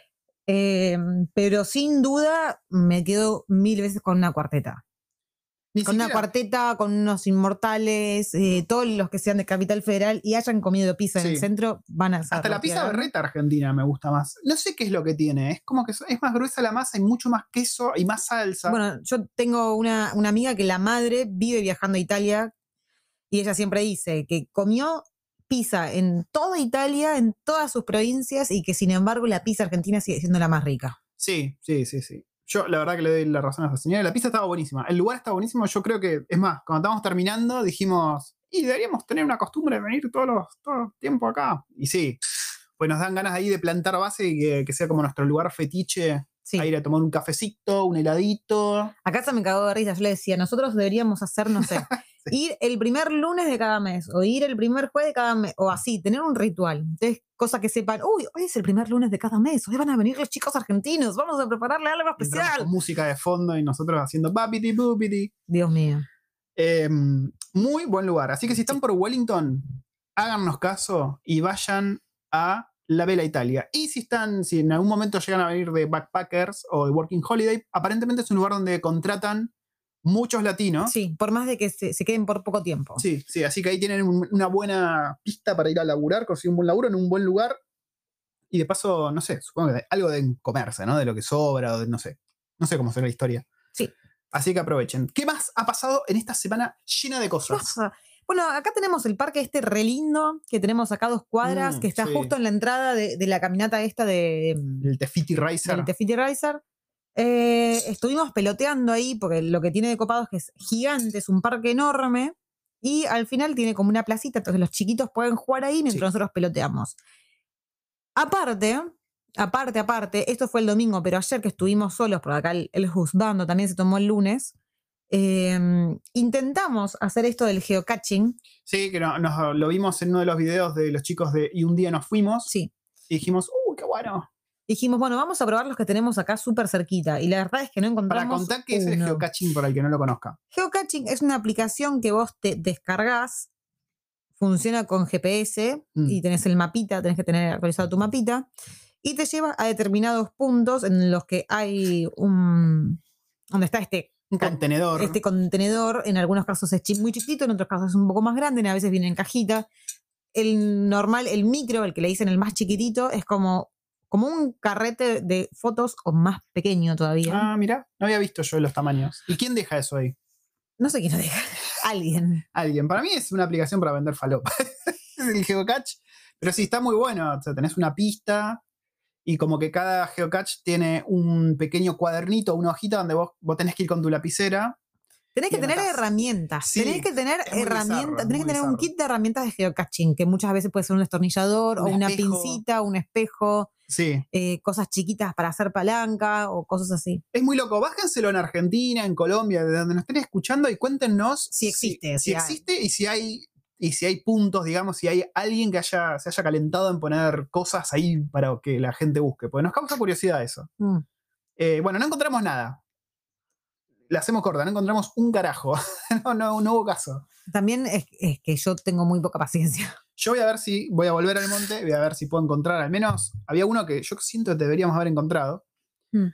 Eh, pero sin duda me quedo mil veces con una cuarteta. Ni con una cuarteta, con unos inmortales, eh, todos los que sean de Capital Federal y hayan comido pizza en el centro, van a Hasta la pizza berreta argentina me gusta más. No sé qué es lo que tiene. Es como que es es más gruesa la masa y mucho más queso y más salsa. Bueno, yo tengo una, una amiga que la madre vive viajando a Italia y ella siempre dice que comió pizza en toda Italia, en todas sus provincias, y que sin embargo la pizza argentina sigue siendo la más rica. Sí, sí, sí, sí. Yo la verdad que le doy la razón a esa señora. La pizza estaba buenísima. El lugar estaba buenísimo. Yo creo que, es más, cuando estábamos terminando dijimos, y deberíamos tener una costumbre de venir todos los, todo el tiempo acá. Y sí, pues nos dan ganas ahí de plantar base y que, que sea como nuestro lugar fetiche. Sí. A ir a tomar un cafecito, un heladito. Acá se me cagó de risa. Yo le decía, nosotros deberíamos hacer, no sé, (laughs) (laughs) ir el primer lunes de cada mes, o ir el primer jueves de cada mes, o así, tener un ritual. Entonces, cosa que sepan, uy, hoy es el primer lunes de cada mes, hoy van a venir los chicos argentinos, vamos a prepararle algo especial. Con música de fondo y nosotros haciendo babidi boobidi. Dios mío. Eh, muy buen lugar. Así que si están por Wellington, háganos caso y vayan a la Vela Italia. Y si están, si en algún momento llegan a venir de backpackers o de Working Holiday, aparentemente es un lugar donde contratan muchos latinos. Sí, por más de que se, se queden por poco tiempo. Sí, sí, así que ahí tienen un- una buena pista para ir a laburar, conseguir un buen laburo en un buen lugar. Y de paso, no sé, supongo que algo de comerse, ¿no? De lo que sobra o de, no sé. No sé cómo será la historia. Sí. Así que aprovechen. ¿Qué más ha pasado en esta semana llena de ¿Qué cosas? pasa? Bueno, acá tenemos el parque este re lindo, que tenemos acá dos cuadras, Mm, que está sí. justo en la entrada de, de la caminata esta de, El Tefiti Riser. del Tefiti Riser. Eh, estuvimos peloteando ahí, porque lo que tiene de copado es que es gigante, es un parque enorme, y al final tiene como una placita, entonces los chiquitos pueden jugar ahí mientras Sí. nosotros peloteamos. Aparte, aparte, aparte, esto fue el domingo, pero ayer que estuvimos solos, por acá el, el juzgando también se tomó el lunes, eh, intentamos hacer esto del geocaching. Sí, que no- nos, lo vimos en uno de los videos de los chicos de Y un día nos fuimos. Sí. Y dijimos, ¡uh, qué bueno! Dijimos, bueno, vamos a probar los que tenemos acá súper cerquita. Y la verdad es que no Para encontramos. contar qué es el geocaching para el que no lo conozca. Geocaching es una aplicación que vos te descargas, funciona con GPS Mm. y tenés el mapita, tenés que tener actualizado tu mapita, y te lleva a determinados puntos en los que hay un. donde está este, Un contenedor. este contenedor. En algunos casos es muy chiquito, en otros casos es un poco más grande, a veces viene en cajita. El normal, el micro, el que le dicen el más chiquitito, es como, como un carrete de fotos o más pequeño todavía. Ah, mira, no había visto yo los tamaños. ¿Y quién deja eso ahí? No sé quién lo deja. (laughs) Alguien. Alguien. Para mí es una aplicación para vender falopa. (laughs) el geocache. Pero sí, está muy bueno. O sea, tenés una pista y como que cada geocache tiene un pequeño cuadernito, una hojita donde vos, vos tenés que ir con tu lapicera. Tenés que tener anotás. herramientas. Sí, tenés que tener bizarro, herramientas. Tenés que tener un kit de herramientas de geocaching, que muchas veces puede ser un destornillador Un o una espejo. pincita, un espejo, Sí. eh, cosas chiquitas para hacer palanca o cosas así. Es muy loco. Bájenselo en Argentina, en Colombia, de donde nos estén escuchando y cuéntenos Si existe, Si, existe y si hay. Y si hay puntos, digamos, si hay alguien que haya, se haya calentado en poner cosas ahí para que la gente busque. Porque nos causa curiosidad eso. Mm. Eh, bueno, no encontramos nada. La hacemos corta, no encontramos un carajo. (laughs) no, no, no hubo caso. También es, es que yo tengo muy poca paciencia. Yo voy a ver si. Voy a volver al monte, voy a ver si puedo encontrar. Al menos había uno que yo siento que deberíamos haber encontrado. Mm.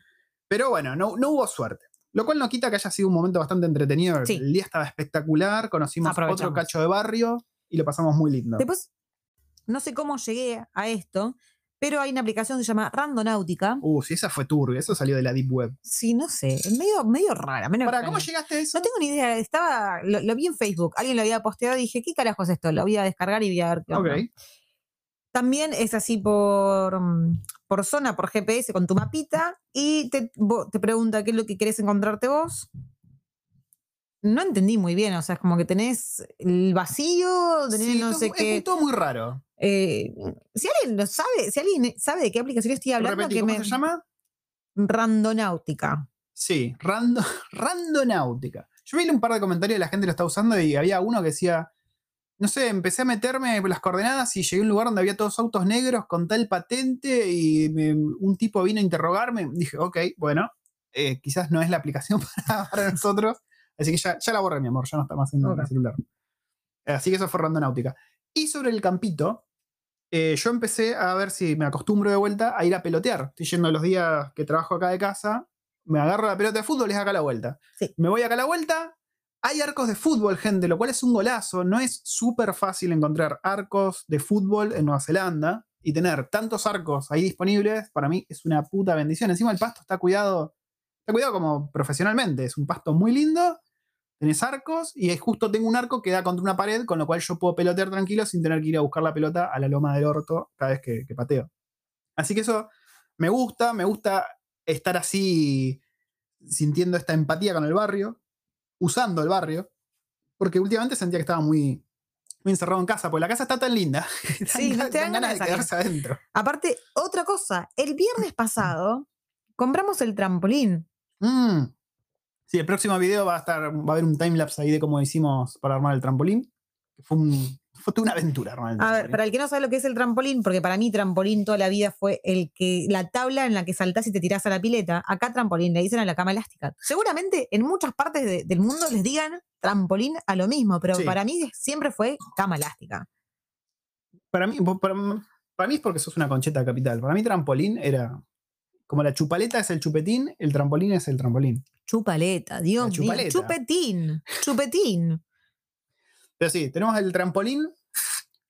Pero bueno, no, no hubo suerte. Lo cual no quita que haya sido un momento bastante entretenido. Sí. El día estaba espectacular, conocimos otro cacho de barrio y lo pasamos muy lindo. Después, no sé cómo llegué a esto, pero hay una aplicación que se llama Randonáutica. Uh, si esa fue turbia, eso salió de la Deep Web. Sí, no sé, medio, medio rara. Para, extraña. ¿cómo llegaste a eso? No tengo ni idea, estaba, lo, lo vi en Facebook, alguien lo había posteado y dije, ¿qué carajo es esto? Lo voy a descargar y voy a ver qué. También es así por, mm, por zona, por GPS con tu mapita y te, te pregunta qué es lo que querés encontrarte vos. No entendí muy bien, o sea, es como que tenés el vacío, tenés Sí, no sé es qué. todo muy raro. Eh, si alguien lo sabe, si alguien sabe de qué aplicación estoy hablando, Repetí, que ¿cómo me. se llama? Randonáutica. Sí, rando, (laughs) randonáutica. Yo vi un par de comentarios de la gente que lo está usando y había uno que decía, no sé, empecé a meterme por las coordenadas y llegué a un lugar donde había todos autos negros con tal patente y me- un tipo vino a interrogarme. Dije, ok, bueno, eh, quizás no es la aplicación (laughs) para, para nosotros. Así que ya, ya la borré, mi amor, ya no está más en Ok. el celular. Así que eso fue randonáutica. Y sobre el campito, eh, yo empecé a ver si me acostumbro de vuelta a ir a pelotear. Estoy yendo los días que trabajo acá de casa, me agarro la pelota de fútbol y es acá a la vuelta. Sí. Me voy acá a la vuelta. Hay arcos de fútbol, gente, lo cual es un golazo. No es súper fácil encontrar arcos de fútbol en Nueva Zelanda y tener tantos arcos ahí disponibles, para mí es una puta bendición. Encima el pasto está cuidado, está cuidado como profesionalmente. Es un pasto muy lindo. tenés arcos y justo tengo un arco que da contra una pared, con lo cual yo puedo pelotear tranquilo sin tener que ir a buscar la pelota a la loma del orto cada vez que, que pateo. Así que eso me gusta, me gusta estar así sintiendo esta empatía con el barrio, usando el barrio, porque últimamente sentía que estaba muy, muy encerrado en casa, porque la casa está tan linda. (laughs) que Sí, no te dan dan ganas de ganas de quedarse adentro. Aparte, otra cosa, el viernes pasado compramos el trampolín. Mm. Sí, el próximo video va a estar, va a haber un timelapse ahí de cómo hicimos para armar el trampolín. Fue, un, fue una aventura armar el A ver, trampolín. para el que no sabe lo que es el trampolín, porque para mí trampolín toda la vida fue el que la tabla en la que saltás y te tirás a la pileta. Acá trampolín le dicen a la cama elástica. Seguramente en muchas partes de- del mundo les digan trampolín a lo mismo, pero Sí. para mí siempre fue cama elástica. Para mí, para, para mí es porque sos una concheta de capital. Para mí trampolín era como la chupaleta es el chupetín, el trampolín es el trampolín. Chupaleta, Dios La mío. chupaleta. Chupetín, chupetín. Pero sí, tenemos el trampolín.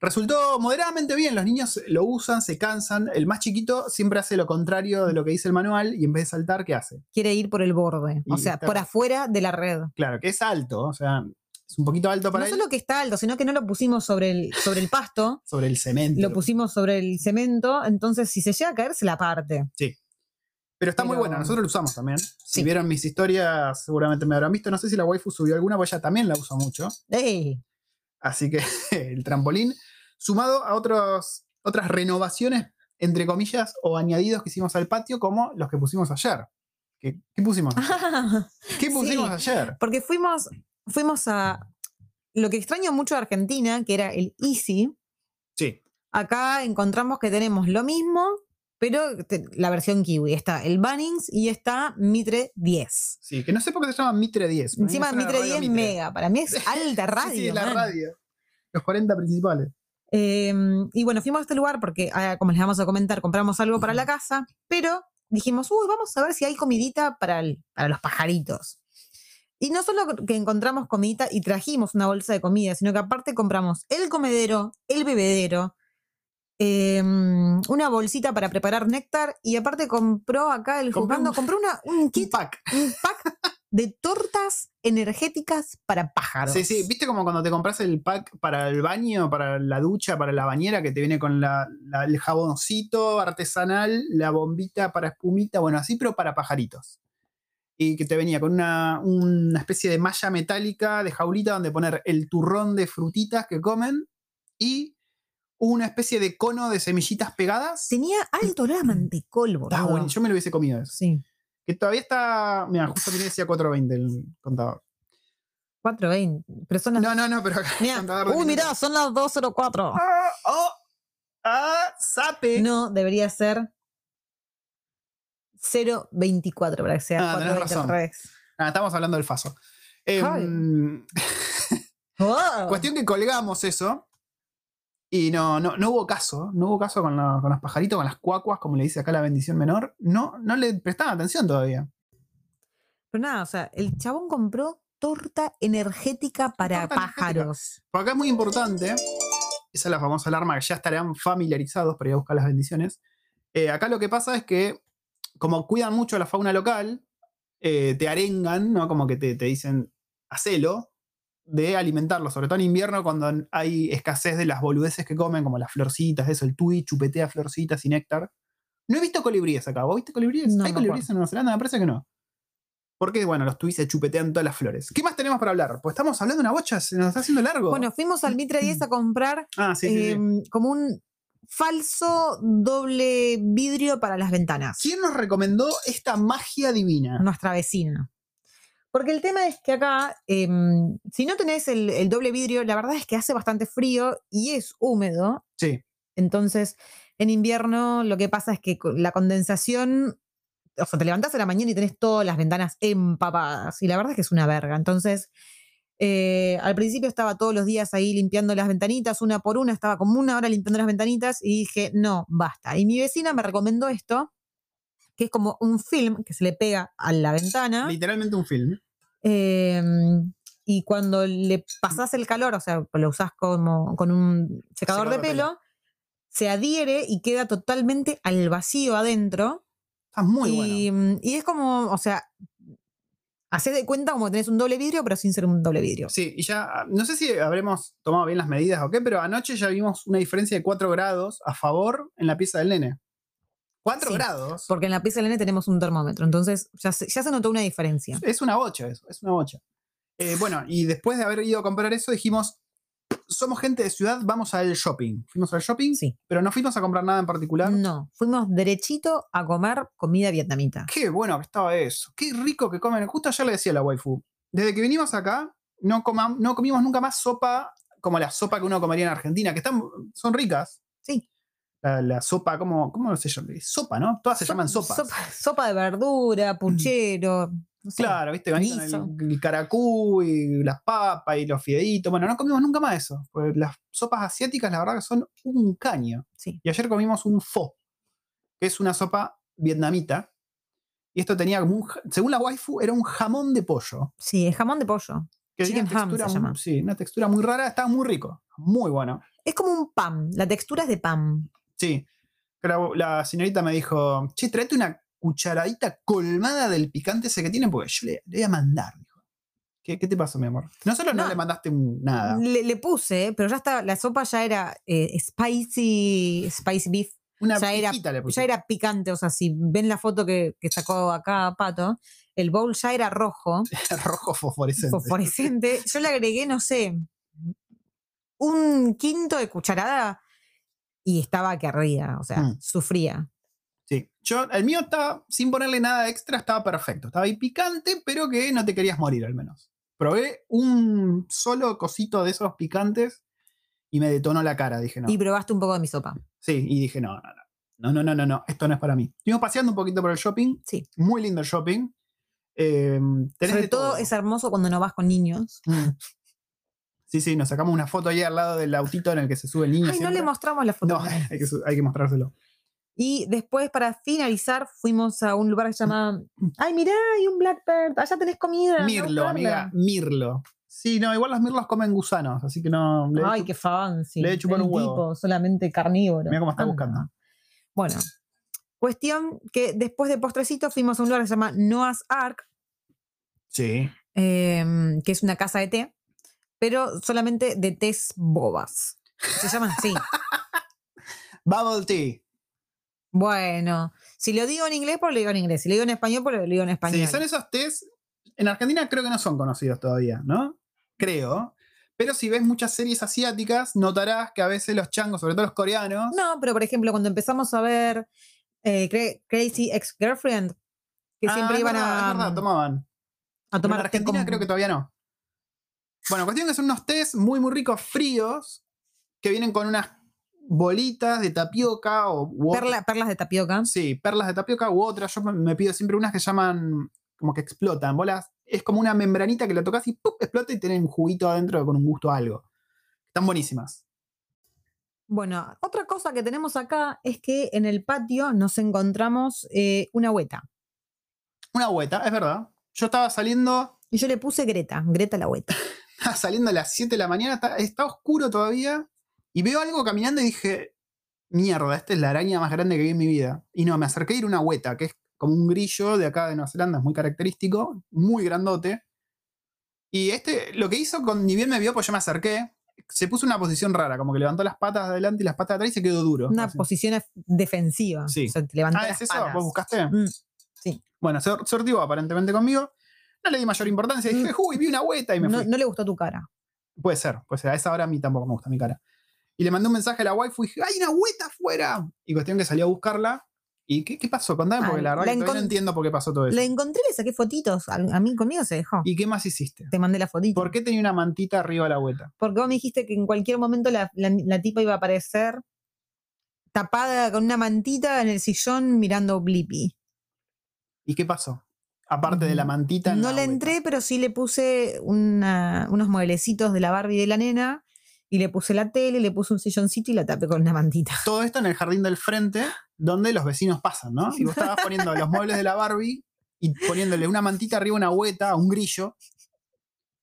Resultó moderadamente bien, los niños lo usan, se cansan. El más chiquito siempre hace lo contrario de lo que dice el manual y en vez de saltar, ¿qué hace? Quiere ir por el borde, o sea, por afuera de la red. Claro, que es alto, o sea, es un poquito alto para No él solo que está alto, sino que no lo pusimos sobre el, sobre el pasto, (laughs) sobre el cemento. lo pusimos sobre el cemento, entonces si se llega a caer, se la parte. Pero está muy buena, nosotros lo usamos también. Si vieron mis historias, seguramente me habrán visto. No sé si la waifu subió alguna, pues ella también la usa mucho. ¡Ey! Así que (laughs) el trampolín, sumado a otros, otras renovaciones, entre comillas, o añadidos que hicimos al patio, como los que pusimos ayer. ¿Qué, qué pusimos? ayer? (laughs) ¿Qué pusimos Sí. ayer? Porque fuimos, fuimos a lo que extraño mucho de Argentina, que era el Easy. Sí. Acá encontramos que tenemos lo mismo, pero te- la versión Kiwi. Está el Bunnings y está Mitre 10. Sí, que no sé por qué se llama Mitre 10. Para mí me Encima Mitre radio 10 Mitre. mega. Para mí es (laughs) alta radio. Sí, sí, la man. radio. Los 40 principales. Eh, y bueno, fuimos a este lugar porque, ah, como les vamos a comentar, compramos algo para la casa, pero dijimos, uy, vamos a ver si hay comidita para, el- para los pajaritos. Y no solo que encontramos comidita y trajimos una bolsa de comida, sino que aparte compramos el comedero, el bebedero, eh, una bolsita para preparar néctar y aparte compró acá el juzgando, un- compró una, un Un kit, pack. un pack de tortas energéticas para pájaros. Sí, sí, ¿viste como cuando te compras el pack para el baño, para la ducha, para la bañera, que te viene con la- la- el jaboncito artesanal, la bombita para espumita, bueno, así, pero para pajaritos. Y que te venía con una, una especie de malla metálica de jaulita donde poner el turrón de frutitas que comen y una especie de cono de semillitas pegadas. Tenía alto olor a mantecol, Está boludo. bueno, yo me lo hubiese comido eso. Sí. Que todavía está. Mira, justo tiene decía 420 el contador. 4.20. Pero son las. No, no, no, pero acá Mirá, Uy, minutos. mirá, son las 2.04. ¡Ah! ¡Oh! ¡Ah! ¡Sape! No, debería ser 0.24 para que sea Ah, tenés 4.20 razón. al revés. Ah, estamos hablando del faso. Em, (laughs) cuestión que colgamos eso. Y no, no, no hubo caso. No hubo caso con, la- con los pajaritos, con las cuacuas, como le dice acá la bendición menor. No, no le prestaban atención todavía. Pero nada, o sea, el chabón compró torta energética para Torta pájaros. Por acá es muy importante. Esa es la famosa alarma que ya estarán familiarizados para ir a buscar las bendiciones. Eh, acá lo que pasa es que, como cuidan mucho la fauna local, eh, te arengan, ¿no? Como que te, te dicen, hacelo, de alimentarlo, sobre todo en invierno cuando hay escasez de las boludeces que comen, como las florcitas, eso, el tui chupetea florcitas y néctar. No he visto colibríes acá. ¿Vos viste colibríes? No, ¿Hay no colibríes acuerdo. en Nueva Zelanda? Me parece que no. Porque, bueno, los tuis se chupetean todas las flores. ¿Qué más tenemos para hablar? Pues estamos hablando de una bocha, se nos está haciendo largo. Bueno, fuimos al Mitre 10 a comprar ah, sí, sí, sí. em, como un falso doble vidrio para las ventanas. ¿Quién nos recomendó esta magia divina? nuestra vecina. Porque el tema es que acá, em, si no tenés el, el doble vidrio, la verdad es que hace bastante frío y es húmedo. Sí. Entonces, en invierno lo que pasa es que la condensación, o sea, te levantás a la mañana y tenés todas las ventanas empapadas. Y la verdad es que es una verga. Entonces, eh, al principio estaba todos los días ahí limpiando las ventanitas, una por una, estaba como una hora limpiando las ventanitas y dije, no, basta. Y mi vecina me recomendó esto, que es como un film que se le pega a la ventana. Literalmente un film. Eh, y cuando le pasás el calor, o sea, lo usás como con un secador, Secador de de pelo, se adhiere y queda totalmente al vacío adentro. Está muy y, bueno. y es como, o sea, Hacés de cuenta como tenés un doble vidrio, pero sin ser un doble vidrio. Sí, y ya, no sé si habremos tomado bien las medidas o qué, pero anoche ya vimos una diferencia de 4 grados a favor en la pieza del nene. 4 Sí, grados. Porque en la nene tenemos un termómetro. Entonces ya se, ya se notó una diferencia. Es una bocha eso, es una bocha. Eh, bueno, y después de haber ido a comprar eso, dijimos, somos gente de ciudad, vamos al shopping. Fuimos al shopping, Sí. pero no fuimos a comprar nada en particular. No, fuimos derechito a comer comida vietnamita. Qué bueno que estaba eso. Qué rico que comen. Justo ayer le decía a la waifu. Desde que vinimos acá, no, comam- no comimos nunca más sopa como la sopa que uno comería en Argentina, que están, son ricas. Sí. La, la sopa, ¿cómo, ¿cómo se llama? Sopa, ¿no? Todas se llaman sopas. Sopa, sopa de verdura, puchero. no sé. Claro, viste, el, el caracú y las papas y los fideitos. Bueno, no comimos nunca más eso. porque las sopas asiáticas, la verdad, que son un caño. Sí. Y ayer comimos un pho, que es una sopa vietnamita. Y esto tenía como un, según la waifu, era un jamón de pollo. Sí, es jamón de pollo. Que Chicken ham se llama. Sí, una textura muy rara, estaba muy rico. Muy bueno. Es como un pan. La textura es de pan. Sí. Pero la señorita me dijo, che, tráete una cucharadita colmada del picante ese que tiene, porque yo le, le voy a mandar. dijo. ¿Qué, qué te pasó, mi amor? No solo no, No. le mandaste un- nada. Le, le puse, pero ya está. La sopa ya era eh, spicy, spicy beef. Una ya era- le puse. Ya era picante. O sea, si ven la foto que, que sacó acá Pato, el bowl ya era rojo, (laughs) rojo fosforescente. fosforescente. Yo le agregué, no sé, un quinto de cucharada y estaba que ardía. O sea, Mm. sufría. Sí. Yo, el mío estaba, sin ponerle nada extra, estaba perfecto. Estaba ahí picante, pero que no te querías morir al menos. Probé un solo cosito de esos picantes y me detonó la cara. Dije, no. Y probaste un poco de mi sopa. Sí, y dije, no, no, no. No, no, no, no, no. Esto no es para mí. Estuvimos paseando un poquito por el shopping. Sí. Muy lindo el shopping. Eh, tenés Sobre todo es hermoso cuando no vas con niños. Mm. Sí, sí, nos sacamos una foto ahí al lado del autito en el que se sube el niño. Ay, no le mostramos la foto. No, (laughs) hay que, su- hay que mostrárselo. Y después, para finalizar, fuimos a un lugar que se llama. Ay, mirá, hay un Blackbird. Allá tenés comida. Mirlo, buscarla". amiga, Mirlo. Sí, no, igual los mirlos comen gusanos, así que no. le Ay, qué fancy. le he chupado un huevo. tipo, solamente carnívoro. Mirá cómo está Anda. buscando. Bueno, cuestión que después de postrecito fuimos a un lugar que se llama Noah's Ark, Sí. eh, que es una casa de té, pero solamente de tés bobas. Se llaman así. (laughs) Bubble tea. bueno, si lo digo en inglés, pues lo digo en inglés. Si lo digo en español, pues lo digo en español. Sí, son esos tés. En Argentina creo que no son conocidos todavía, ¿no? Creo. Pero si ves muchas series asiáticas, notarás que a veces los changos, sobre todo los coreanos, No, pero por ejemplo, cuando empezamos a ver eh, Cra- Crazy Ex Girlfriend, que Ah, siempre iban a, verdad, tomaban. a Pero tomar en Argentina con- creo que todavía no. Bueno, cuestión que son unos tés muy, muy ricos, fríos, que vienen con unas bolitas de tapioca o u perla- perlas de tapioca. Sí, perlas de tapioca u otras. Yo me- pido siempre unas que llaman como que explotan. Bolas, es como una membranita que la tocas y ¡pum! explota y tienen un juguito adentro con un gusto a algo. Están buenísimas. Bueno, otra cosa que tenemos acá es que en el patio nos encontramos eh, una hueta. Una hueta, es verdad. Yo estaba saliendo, Y yo le puse Greta, Greta la hueta. (laughs) (laughs) saliendo a las 7 de la mañana, está, está oscuro todavía, y veo algo caminando y dije, mierda, esta es la araña más grande que vi en mi vida. Y no, me acerqué a ir a una hueta, que es como un grillo de acá de Nueva Zelanda, es muy característico, muy grandote. Y este, lo que hizo, con, ni bien me vio, pues yo me acerqué, se puso una posición rara, como que levantó las patas de adelante y las patas atrás y se quedó duro. Una así. posición ef- defensiva. Sí. O sea, te levantó Ah, las ¿es eso? patas. ¿Vos buscaste? Mm, sí. Bueno, se sortió aparentemente conmigo. No le di mayor importancia. Dije, uy, vi una hueta y me Mm. No, fui. no le gustó tu cara. Puede ser, puede ser. A esa hora a mí tampoco me gusta mi cara. Y le mandé un mensaje a la waifu y dije, ¡hay una hueta afuera! Y cuestión que salió a buscarla. ¿Y qué, qué pasó? Contame, porque Ah, la verdad la que todavía no entiendo por qué pasó todo eso. Le encontré, le saqué fotitos. A, a mí conmigo se dejó. ¿Y qué más hiciste? Te mandé la fotito. ¿Por qué tenía una mantita arriba de la hueta? Porque vos me dijiste que en cualquier momento la, la- la tipa iba a aparecer tapada con una mantita en el sillón mirando Blippi. ¿Y qué pasó? Aparte de la mantita. No la le entré, pero sí le puse una- unos mueblecitos de la Barbie y de la nena. Y le puse la tele, le puse un silloncito y la tapé con una mantita. Todo esto en el jardín del frente, donde los vecinos pasan, ¿no? Y vos estabas (laughs) poniendo los muebles de la Barbie y poniéndole una mantita arriba, una hueta, a un grillo,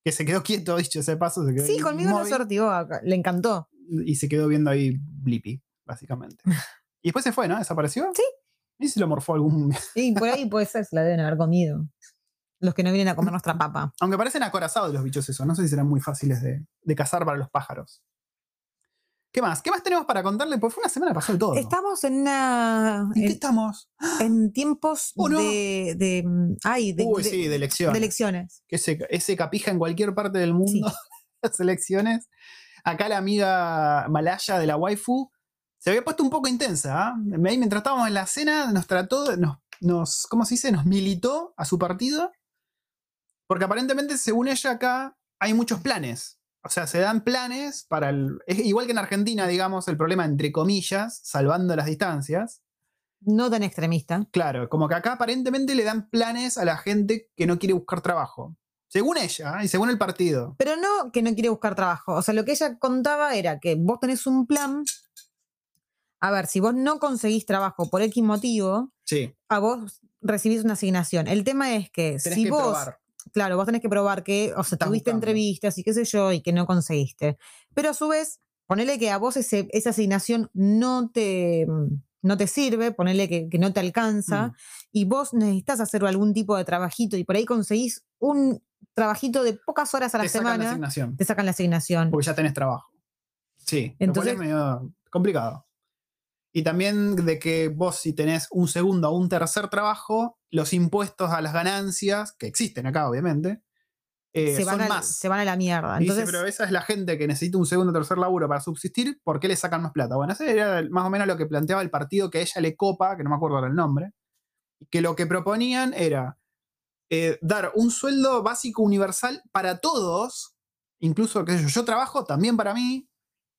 que se quedó quieto, dicho ese paso. Se quedó Sí, conmigo lo inmóvil, sortió. Le encantó. Y se quedó viendo ahí Blippi, básicamente. (laughs) Y después se fue, ¿no? ¿Desapareció? Sí. ¿Y si lo morfó algún.? (laughs) Y por ahí puede ser, se la deben haber comido. los que no vienen a comer nuestra papa. Aunque parecen acorazados los bichos esos, no sé si serán muy fáciles de, de cazar para los pájaros. ¿Qué más? ¿Qué más tenemos para contarle? Pues fue una semana pasó de todo. Estamos en una. ¿En qué estamos? en tiempos Oh, no. de, de. Ay, de, Uy, de- sí, de elecciones. de elecciones. que ese, ese capija en cualquier parte del mundo, (laughs) las elecciones. Acá la amiga malaya de la waifu se había puesto un poco intensa. ¿ah? Ahí Mientras estábamos en la cena, nos trató, nos, nos, ¿cómo se dice? Nos militó a su partido. Porque aparentemente, según ella, acá hay muchos planes. O sea, se dan planes para el. Es igual que en Argentina, digamos, el problema entre comillas, salvando las distancias. No tan extremista. Claro, como que acá aparentemente le dan planes a la gente que no quiere buscar trabajo. Según ella ¿eh? y según el partido. Pero no que no quiere buscar trabajo. O sea, lo que ella contaba era que vos tenés un plan. A ver, si vos no conseguís trabajo por X motivo, Sí, a vos recibís una asignación. El tema es que tenés si que vos, probar. claro, vos tenés que probar que, o sea, tuviste entrevistas y qué sé yo, y que no conseguiste. Pero a su vez, ponele que a vos ese- esa asignación no te, no te sirve, ponele que, que no te alcanza, Mm. y vos necesitas hacer algún tipo de trabajito, y por ahí conseguís un trabajito de pocas horas a la Te sacan la semana, asignación. te sacan la asignación. Porque ya tenés trabajo. Sí, Entonces- lo cual es medio complicado. Y también de que vos si tenés un segundo o un tercer trabajo, los impuestos a las ganancias, que existen acá obviamente, eh, se, van son a, más. se van a la mierda. Dice, Entonces, pero esa es la gente que necesita un segundo o tercer laburo para subsistir, ¿por qué le sacan más plata? Bueno, ese era más o menos lo que planteaba el partido que a ella le copa, que no me acuerdo ahora el nombre, que lo que proponían era eh, dar un sueldo básico universal para todos, incluso, sé yo, yo trabajo también para mí,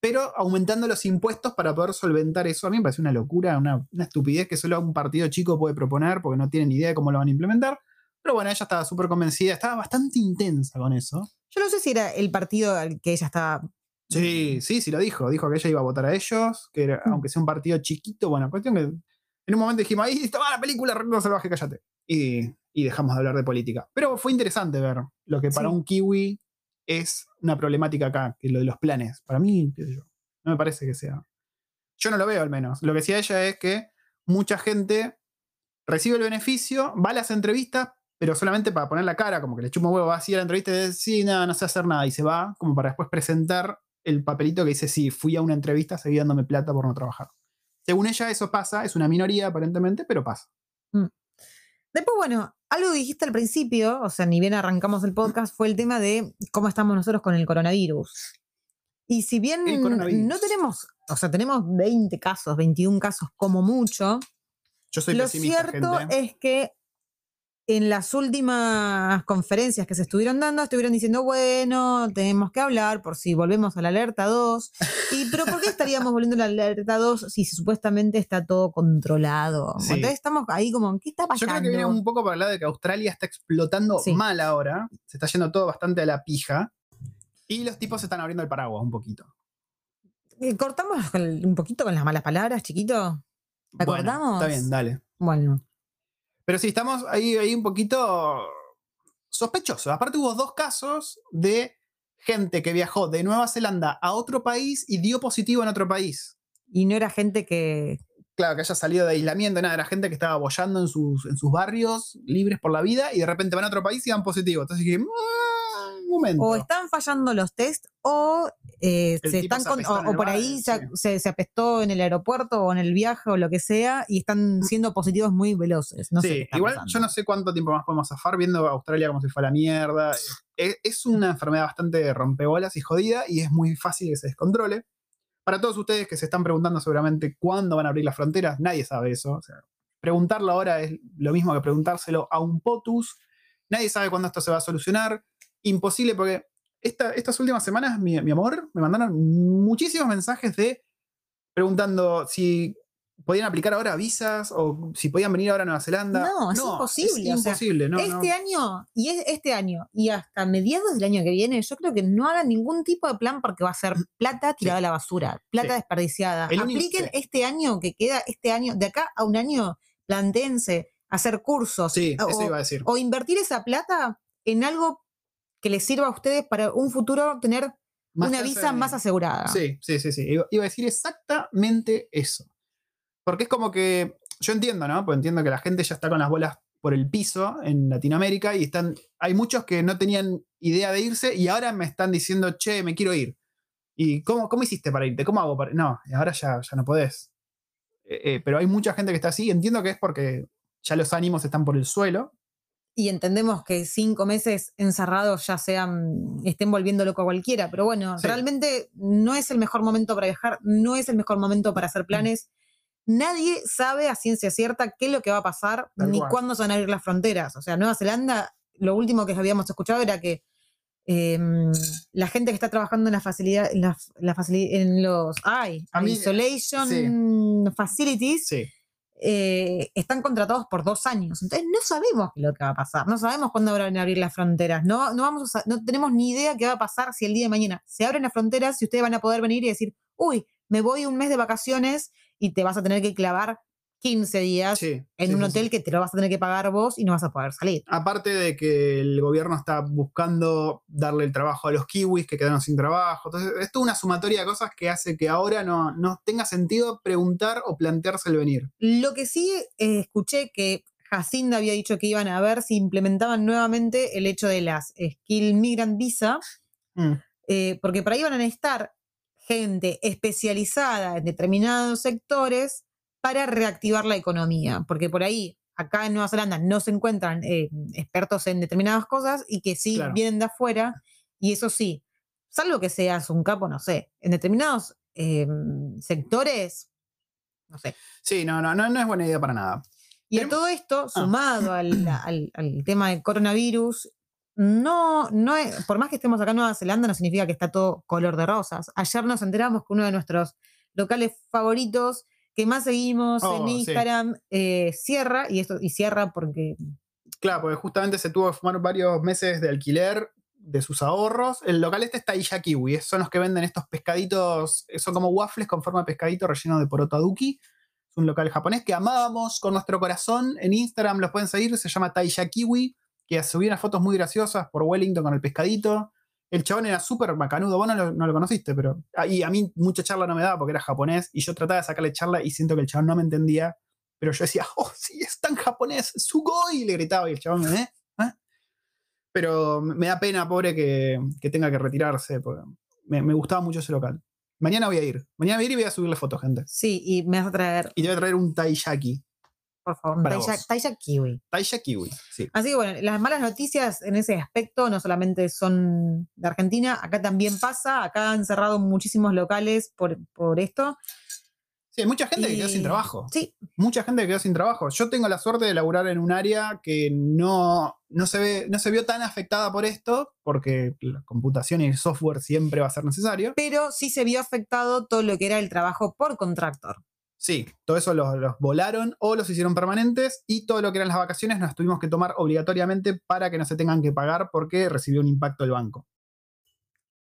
pero aumentando los impuestos para poder solventar eso. A mí me parece una locura, una, una estupidez que solo un partido chico puede proponer porque no tienen ni idea de cómo lo van a implementar. Pero bueno, ella estaba súper convencida, estaba bastante intensa con eso. yo no sé si era el partido al que ella estaba. Sí, sí, sí lo dijo. Dijo que ella iba a votar a ellos, que era- Mm. aunque sea un partido chiquito, bueno, cuestión que en un momento dijimos, ahí estaba la película Reino Salvaje, cállate. Y, y dejamos de hablar de política. Pero fue interesante ver lo que para Sí. un kiwi es una problemática acá, que lo de los planes. Para mí, no me parece que sea. Yo no lo veo al menos. Lo que decía ella es que mucha gente recibe el beneficio, va a las entrevistas, pero solamente para poner la cara, como que le chupa huevo, va así a la entrevista y dice, sí, nada, no sé hacer nada, y se va, como para después presentar el papelito que dice, sí, fui a una entrevista, seguí dándome plata por no trabajar. Según ella, eso pasa, es una minoría aparentemente, pero pasa. Después, bueno, algo que dijiste al principio, o sea, ni bien arrancamos el podcast, fue el tema de cómo estamos nosotros con el coronavirus. Y si bien no tenemos, o sea, tenemos 20 casos, 21 casos como mucho, Yo soy lo pesimista, cierto gente. es que en las últimas conferencias que se estuvieron dando, estuvieron diciendo, bueno, tenemos que hablar por si volvemos a la alerta 2. Y, pero ¿por qué estaríamos volviendo a la alerta 2 si supuestamente está todo controlado? Sí. Entonces estamos ahí como, ¿qué está Yo pasando? creo que viene un poco para el lado de que Australia está explotando Sí. mal ahora. Se está yendo todo bastante a la pija. Y los tipos se están abriendo el paraguas un poquito. Eh, Cortamos un poquito con las malas palabras, chiquito. ¿Te Bueno, acordamos? está bien, dale. Bueno, Pero sí, estamos ahí, ahí un poquito sospechosos. Aparte hubo dos casos de gente que viajó de Nueva Zelanda a otro país y dio positivo en otro país. y no era gente que. Claro, que haya salido de aislamiento, nada, era gente que estaba boyando en sus, en sus barrios, libres por la vida, y de repente van a otro país y dan positivo. Entonces dije, "Mm, momento. O están fallando los test o eh, se están se con- apestó o, por bar, ahí sí. se, se- apestó en el aeropuerto o en el viaje o lo que sea y están siendo positivos muy veloces. No sí, igual pasando. yo no sé cuánto tiempo más podemos zafar viendo a Australia como si fuera la mierda. Es, es una enfermedad bastante rompebolas y jodida y es muy fácil que se descontrole. Para todos ustedes que se están preguntando seguramente cuándo van a abrir las fronteras, nadie sabe eso. O sea, preguntarlo ahora es lo mismo que preguntárselo a un POTUS. Nadie sabe cuándo esto se va a solucionar. Imposible porque esta- estas últimas semanas, mi, mi amor, me mandaron muchísimos mensajes de preguntando si podían aplicar ahora visas o si podían venir ahora a Nueva Zelanda. No, es imposible, o sea, imposible, no, este no. año y es- este año y hasta mediados del año que viene, yo creo que no hagan ningún tipo de plan porque va a ser plata tirada a la basura, plata Sí. desperdiciada. El único- Apliquen sí. este año que queda, este año, de acá a un año, plantéense, hacer cursos Sí, o, eso iba a decir. o invertir esa plata en algo que les sirva a ustedes para un futuro tener Más una visa de- más asegurada. Sí, sí, sí, sí. Iba, iba a decir exactamente eso. Porque es como que. Yo entiendo, ¿no? Pues entiendo que la gente ya está con las bolas por el piso en Latinoamérica y están, hay muchos que no tenían idea de irse y ahora me están diciendo, che, me quiero ir. ¿Y cómo, cómo hiciste para irte? ¿Cómo hago para.? No, ahora ya, ya no podés. Eh, eh, pero hay mucha gente que está así. Entiendo que es porque ya los ánimos están por el suelo. Y entendemos que cinco meses encerrados ya sean, estén volviendo loco a cualquiera. Pero bueno, Sí. realmente no es el mejor momento para viajar, no es el mejor momento para hacer planes. Nadie sabe a ciencia cierta qué es lo que va a pasar Tal ni cual. cuándo se van a abrir las fronteras. O sea, Nueva Zelanda, lo último que habíamos escuchado era que em, la gente que está trabajando en la facilidad, en, la, la en los ay, A mí, isolation facilities, Sí. Eh, están contratados por dos años. Entonces no sabemos lo que va a pasar. No sabemos cuándo van a abrir las fronteras. No, no, vamos no tenemos ni idea qué va a pasar si el día de mañana se abren las fronteras, si ustedes van a poder venir y decir, uy, me voy un mes de vacaciones y te vas a tener que clavar 15 días Sí, en sí, un hotel sí. que te lo vas a tener que pagar vos y no vas a poder salir. Aparte de que el gobierno está buscando darle el trabajo a los kiwis que quedaron sin trabajo. Entonces, es toda una sumatoria de cosas que hace que ahora no, no tenga sentido preguntar o plantearse el venir. Lo que sí eh, escuché que Jacinda había dicho que iban a ver si implementaban nuevamente el hecho de las Skill Migrant Visa, Mm. eh, porque por ahí van a necesitar gente especializada en determinados sectores para reactivar la economía, porque por ahí acá en Nueva Zelanda no se encuentran eh, expertos en determinadas cosas y que sí Claro. vienen de afuera, y eso sí, salvo que seas un capo, no sé, en determinados eh, sectores, no sé. Sí, no, no, no, no es buena idea para nada. Y a Tenemos- todo esto, sumado al, (clears throat) al- al tema del coronavirus, no, no es- por más que estemos acá en Nueva Zelanda, no significa que está todo color de rosas. Ayer nos enteramos que uno de nuestros locales favoritos que más seguimos Oh, en sí. Instagram eh, cierra, y esto, y cierra porque Claro, porque justamente se tuvo que fumar varios meses de alquiler de sus ahorros. El local este está Isha Kiwi, son los que venden estos pescaditos, eh, son como waffles con forma de pescadito relleno de poroto aduki. Es un local japonés que amábamos con nuestro corazón. En Instagram los pueden seguir, se llama Taisha Kiwi, que subía unas fotos muy graciosas por Wellington con el pescadito. El chabón era súper macanudo, vos no lo, no lo conociste, pero... ah, Y a mí mucha charla no me daba porque era japonés y yo trataba de sacarle charla y siento que el chabón no me entendía. Pero yo decía, (laughs) oh, sí, es tan japonés, sugoi, y le gritaba y el chabón, ¿eh? ¿Eh? Pero me da pena, pobre, que, que tenga que retirarse, porque me, me gustaba mucho ese local. Mañana voy a ir, mañana voy a ir y voy a subirle fotos, gente. sí, y me vas a traer, Y te voy a traer un taiyaki, por favor, Taisha, Kiwi. taisha kiwi, sí. Así que bueno, las malas noticias en ese aspecto no solamente son de Argentina, acá también pasa, acá han cerrado muchísimos locales por, por esto. Sí, hay mucha gente que quedó sin trabajo. Sí, Mucha gente que quedó sin trabajo. Yo tengo la suerte de laburar en un área que no, no, se ve, no se vio tan afectada por esto, porque la computación y el software siempre va a ser necesario. pero sí se vio afectado todo lo que era el trabajo por contractor. Sí, todo eso los, los volaron o los hicieron permanentes y todo lo que eran las vacaciones nos tuvimos que tomar obligatoriamente para que no se tengan que pagar porque recibió un impacto el banco.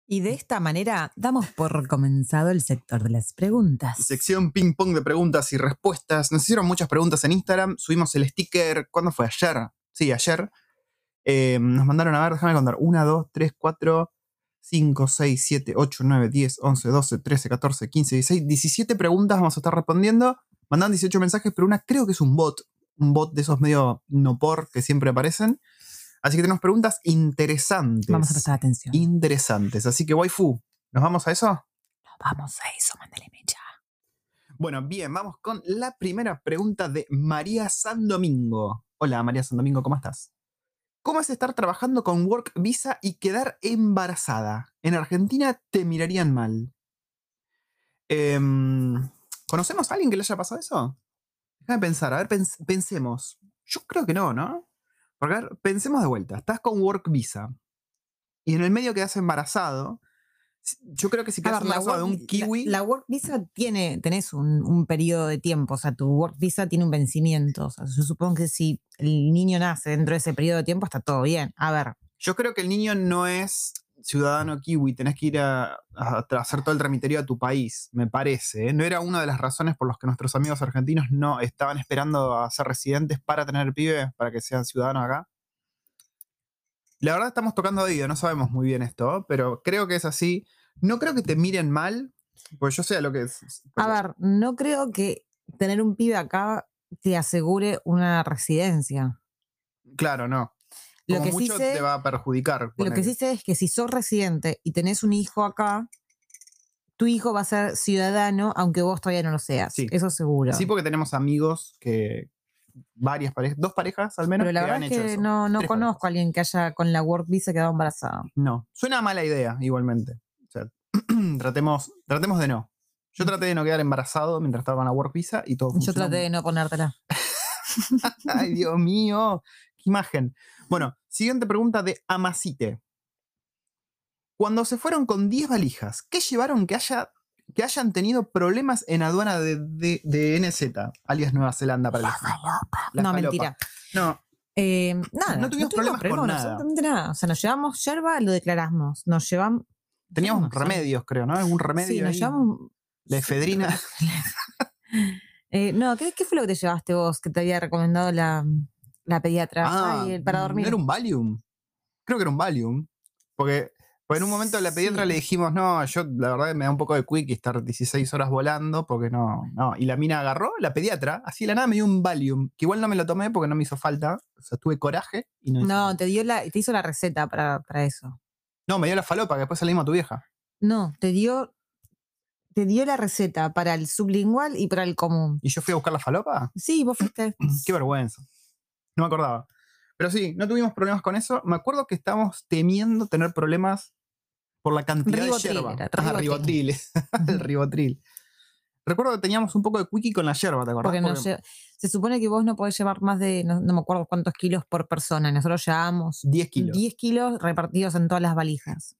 Y de esta manera damos por comenzado el sector de las preguntas. Sección ping pong de preguntas y respuestas. Nos hicieron muchas preguntas en Instagram. Subimos el sticker. ¿Cuándo fue? Ayer. Sí, ayer. Eh, nos mandaron a ver, déjame contar. 1, 2, 3, 4, 5, 6, 7, 8, 9, 10, 11, 12, 13, 14, 15, 16, 17 preguntas vamos a estar respondiendo. Mandan 18 mensajes, pero una creo que es un bot. Un bot de esos medio no por que siempre aparecen. Así que tenemos preguntas interesantes. Vamos a prestar atención. Interesantes. Así que, waifu, ¿nos vamos a eso? Vamos a eso, mándale mecha. Bueno, bien, vamos con la primera pregunta de María San Domingo. Hola, María San Domingo, ¿cómo estás? ¿Cómo es estar trabajando con Work Visa y quedar embarazada? En Argentina te mirarían mal. Em, ¿Conocemos a alguien que le haya pasado eso? Déjame pensar, a ver, pens- pensemos. Yo creo que no, ¿no? Porque, a ver, pensemos de vuelta. Estás con Work Visa y en el medio quedas embarazado. Yo creo que si quedas ver, la embarazado de un kiwi. La, la work visa tiene, tenés un, un periodo de tiempo, o sea, tu work visa tiene un vencimiento. O sea, yo supongo que si el niño nace dentro de ese periodo de tiempo, está todo bien. A ver, Yo creo que el niño no es ciudadano kiwi, tenés que ir a, hacer todo el tramiterio a tu país, me parece. ¿eh? No era una de las razones por las que nuestros amigos argentinos no estaban esperando a ser residentes para tener pibe, para que sean ciudadanos acá. La verdad estamos tocando oído, no sabemos muy bien esto, pero creo que es así. No creo que te miren mal, pues yo sé a lo que es. a ver, no creo que tener un pibe acá te asegure una residencia. Claro, no. Lo Como que, sí mucho sé, te va a perjudicar. lo que sí sé es que si sos residente y tenés un hijo acá, tu hijo va a ser ciudadano, aunque vos todavía no lo seas. Sí. Eso seguro. Sí, porque tenemos amigos que. Varias parejas, dos parejas al menos. Pero la que verdad han es hecho que eso. no, no Tres conozco a alguien que haya con la work visa quedado embarazada. No. Suena a mala idea, igualmente. O sea, (clears throat) tratemos, tratemos de no. Yo traté de no quedar embarazado mientras estaba con la work visa y todo Yo funcionó traté de no ponértela. (laughs) Ay, Dios mío, qué imagen. Bueno, siguiente pregunta de Amasite. Cuando se fueron con 10 valijas, ¿qué llevaron que, haya, que hayan tenido problemas en aduana de, de, de NZ, alias Nueva Zelanda para la, la no, falopa? mentira. No, Eh, nada. No tuvimos problemas con nada. Absolutamente nada. O sea, nos llevamos yerba, lo declaramos. Nos llevamos. teníamos no remedios, creo, ¿no? Algún remedio Sí, nos ahí? llevamos. La efedrina. (laughs) Eh, no, ¿qué, qué fue lo que te llevaste vos que te había recomendado la, la pediatra? Ah, Ay, para dormir. ¿No era un Valium? Creo que era un Valium. Porque, porque en un momento la pediatra Sí. le dijimos, no, yo la verdad me da un poco de quick estar 16 horas volando, porque no, no. Y la mina agarró, la pediatra, así de la nada me dio un Valium, que igual no me lo tomé porque no me hizo falta. O sea, tuve coraje y no. No, te dio la, te hizo la receta para, para eso. No, me dio la falopa, que después salimos a tu vieja. No, te dio, te dio la receta para el sublingual y para el común. ¿Y yo fui a buscar la falopa? Sí, vos fuiste. (clears throat) Qué vergüenza. No me acordaba. Pero sí, no tuvimos problemas con eso. Me acuerdo que estábamos temiendo tener problemas por la cantidad Ribotril de yerba. era, Ah, ribotril. (laughs) el ribotril. Recuerdo que teníamos un poco de quickie con la yerba, ¿te acordás? Porque nos Porque se supone que vos no podés llevar más de, no, no me acuerdo cuántos kilos por persona. Nosotros llevábamos 10 kilos. 10 kilos repartidos en todas las valijas.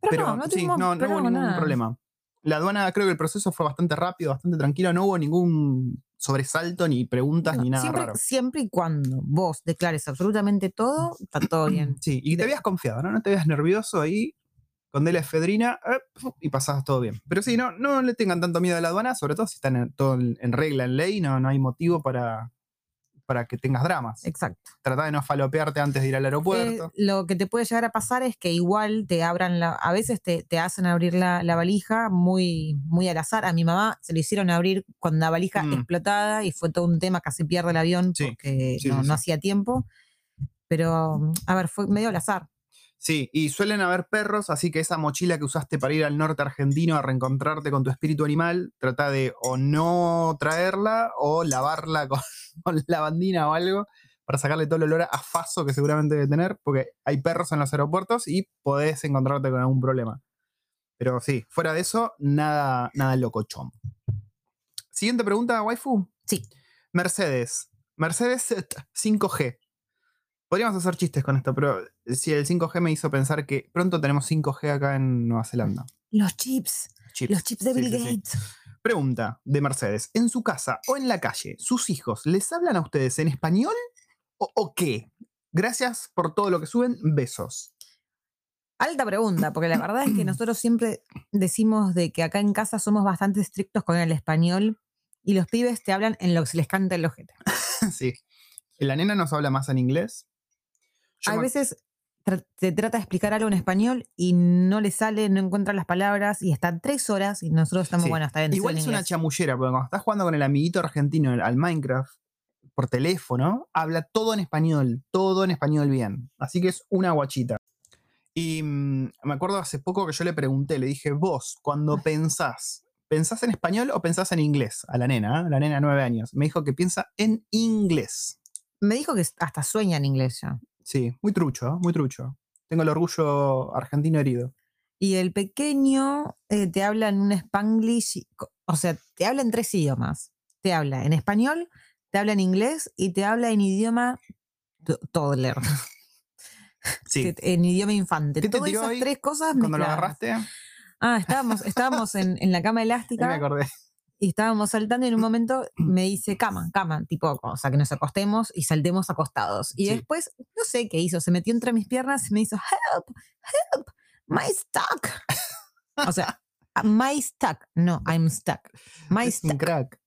Pero, Pero no, no sí, tuvimos no, no hubo ningún nada. problema. La aduana, creo que el proceso fue bastante rápido, bastante tranquilo. No hubo ningún sobresalto, ni preguntas, No, ni nada siempre, raro. siempre y cuando vos declares absolutamente todo, está (clears throat) todo bien. Sí, y te habías confiado, ¿no? No te habías nervioso ahí con de la efedrina eh, y pasabas todo bien. Pero sí, no, no le tengan tanto miedo a la aduana, sobre todo si están en, todo en, en regla, en ley, no, no hay motivo para, para que tengas dramas. Exacto. Trata de no falopearte antes de ir al Eh, aeropuerto. lo que te puede llegar a pasar es que igual te abran la. A veces te, te hacen abrir la, la valija muy, muy al azar. A mi mamá se le hicieron abrir con la valija Mm. explotada y fue todo un tema, casi pierde el avión Sí, porque sí, no, sí, no sí. hacía tiempo. Pero, a ver, fue medio al azar. Sí, y suelen haber perros, así que esa mochila que usaste para ir al norte argentino a reencontrarte con tu espíritu animal, trata de o no traerla o lavarla con, (laughs) con lavandina o algo para sacarle todo el olor a faso que seguramente debe tener, porque hay perros en los aeropuertos y podés encontrarte con algún problema. Pero sí, fuera de eso, nada, nada locochón. Siguiente pregunta, waifu. Sí. Mercedes. Mercedes 5G. Podríamos hacer chistes con esto, pero si el 5G me hizo pensar que pronto tenemos 5G acá en Nueva Zelanda. Los chips. Chips. Los chips de Sí, Bill sí, sí. Gates. Pregunta de Mercedes. ¿En su casa o en la calle, sus hijos les hablan a ustedes en español o, o qué? Gracias por todo lo que suben. Besos. Alta pregunta, porque la verdad es que (clears throat) nosotros siempre decimos de que acá en casa somos bastante estrictos con el español y los pibes te hablan en lo que se les canta el ojete. (laughs) sí. La nena nos habla más en inglés. Yo me- veces tra- te trata de explicar algo en español y no le sale, no encuentra las palabras y están tres horas y nosotros estamos, Sí. bueno, está bien. Igual es una chamullera, porque cuando estás jugando con el amiguito argentino al Minecraft por teléfono, habla todo en español, todo en español bien. Así que es una guachita. Y mm, me acuerdo hace poco que yo le pregunté, le dije, vos, cuando pensás, ¿pensás en español o pensás en inglés? A la nena, ¿eh? la nena de nueve años. Me dijo que piensa en inglés. Me dijo que hasta sueña en inglés ya. Sí, muy trucho, ¿eh? muy trucho. Tengo el orgullo argentino herido. Y el pequeño eh, te habla en un spanglish, o sea, te habla en tres idiomas. Te habla en español, te habla en inglés y te habla en idioma to- toddler, (laughs) Sí. en idioma infante. ¿Qué te Todas esas ahí tres cosas Cuando lo agarraste, Ah, estábamos, estábamos en, en la cama (laughs) ahí me elástica acordé. Y estábamos saltando y en un momento me dice cama, cama, tipo, o sea, que nos acostemos y saltemos acostados. Y Sí. después, no sé qué hizo, se metió entre mis piernas y me hizo, help, help, my stuck. O sea, my stuck, no, I'm stuck. My Es un stuck. crack.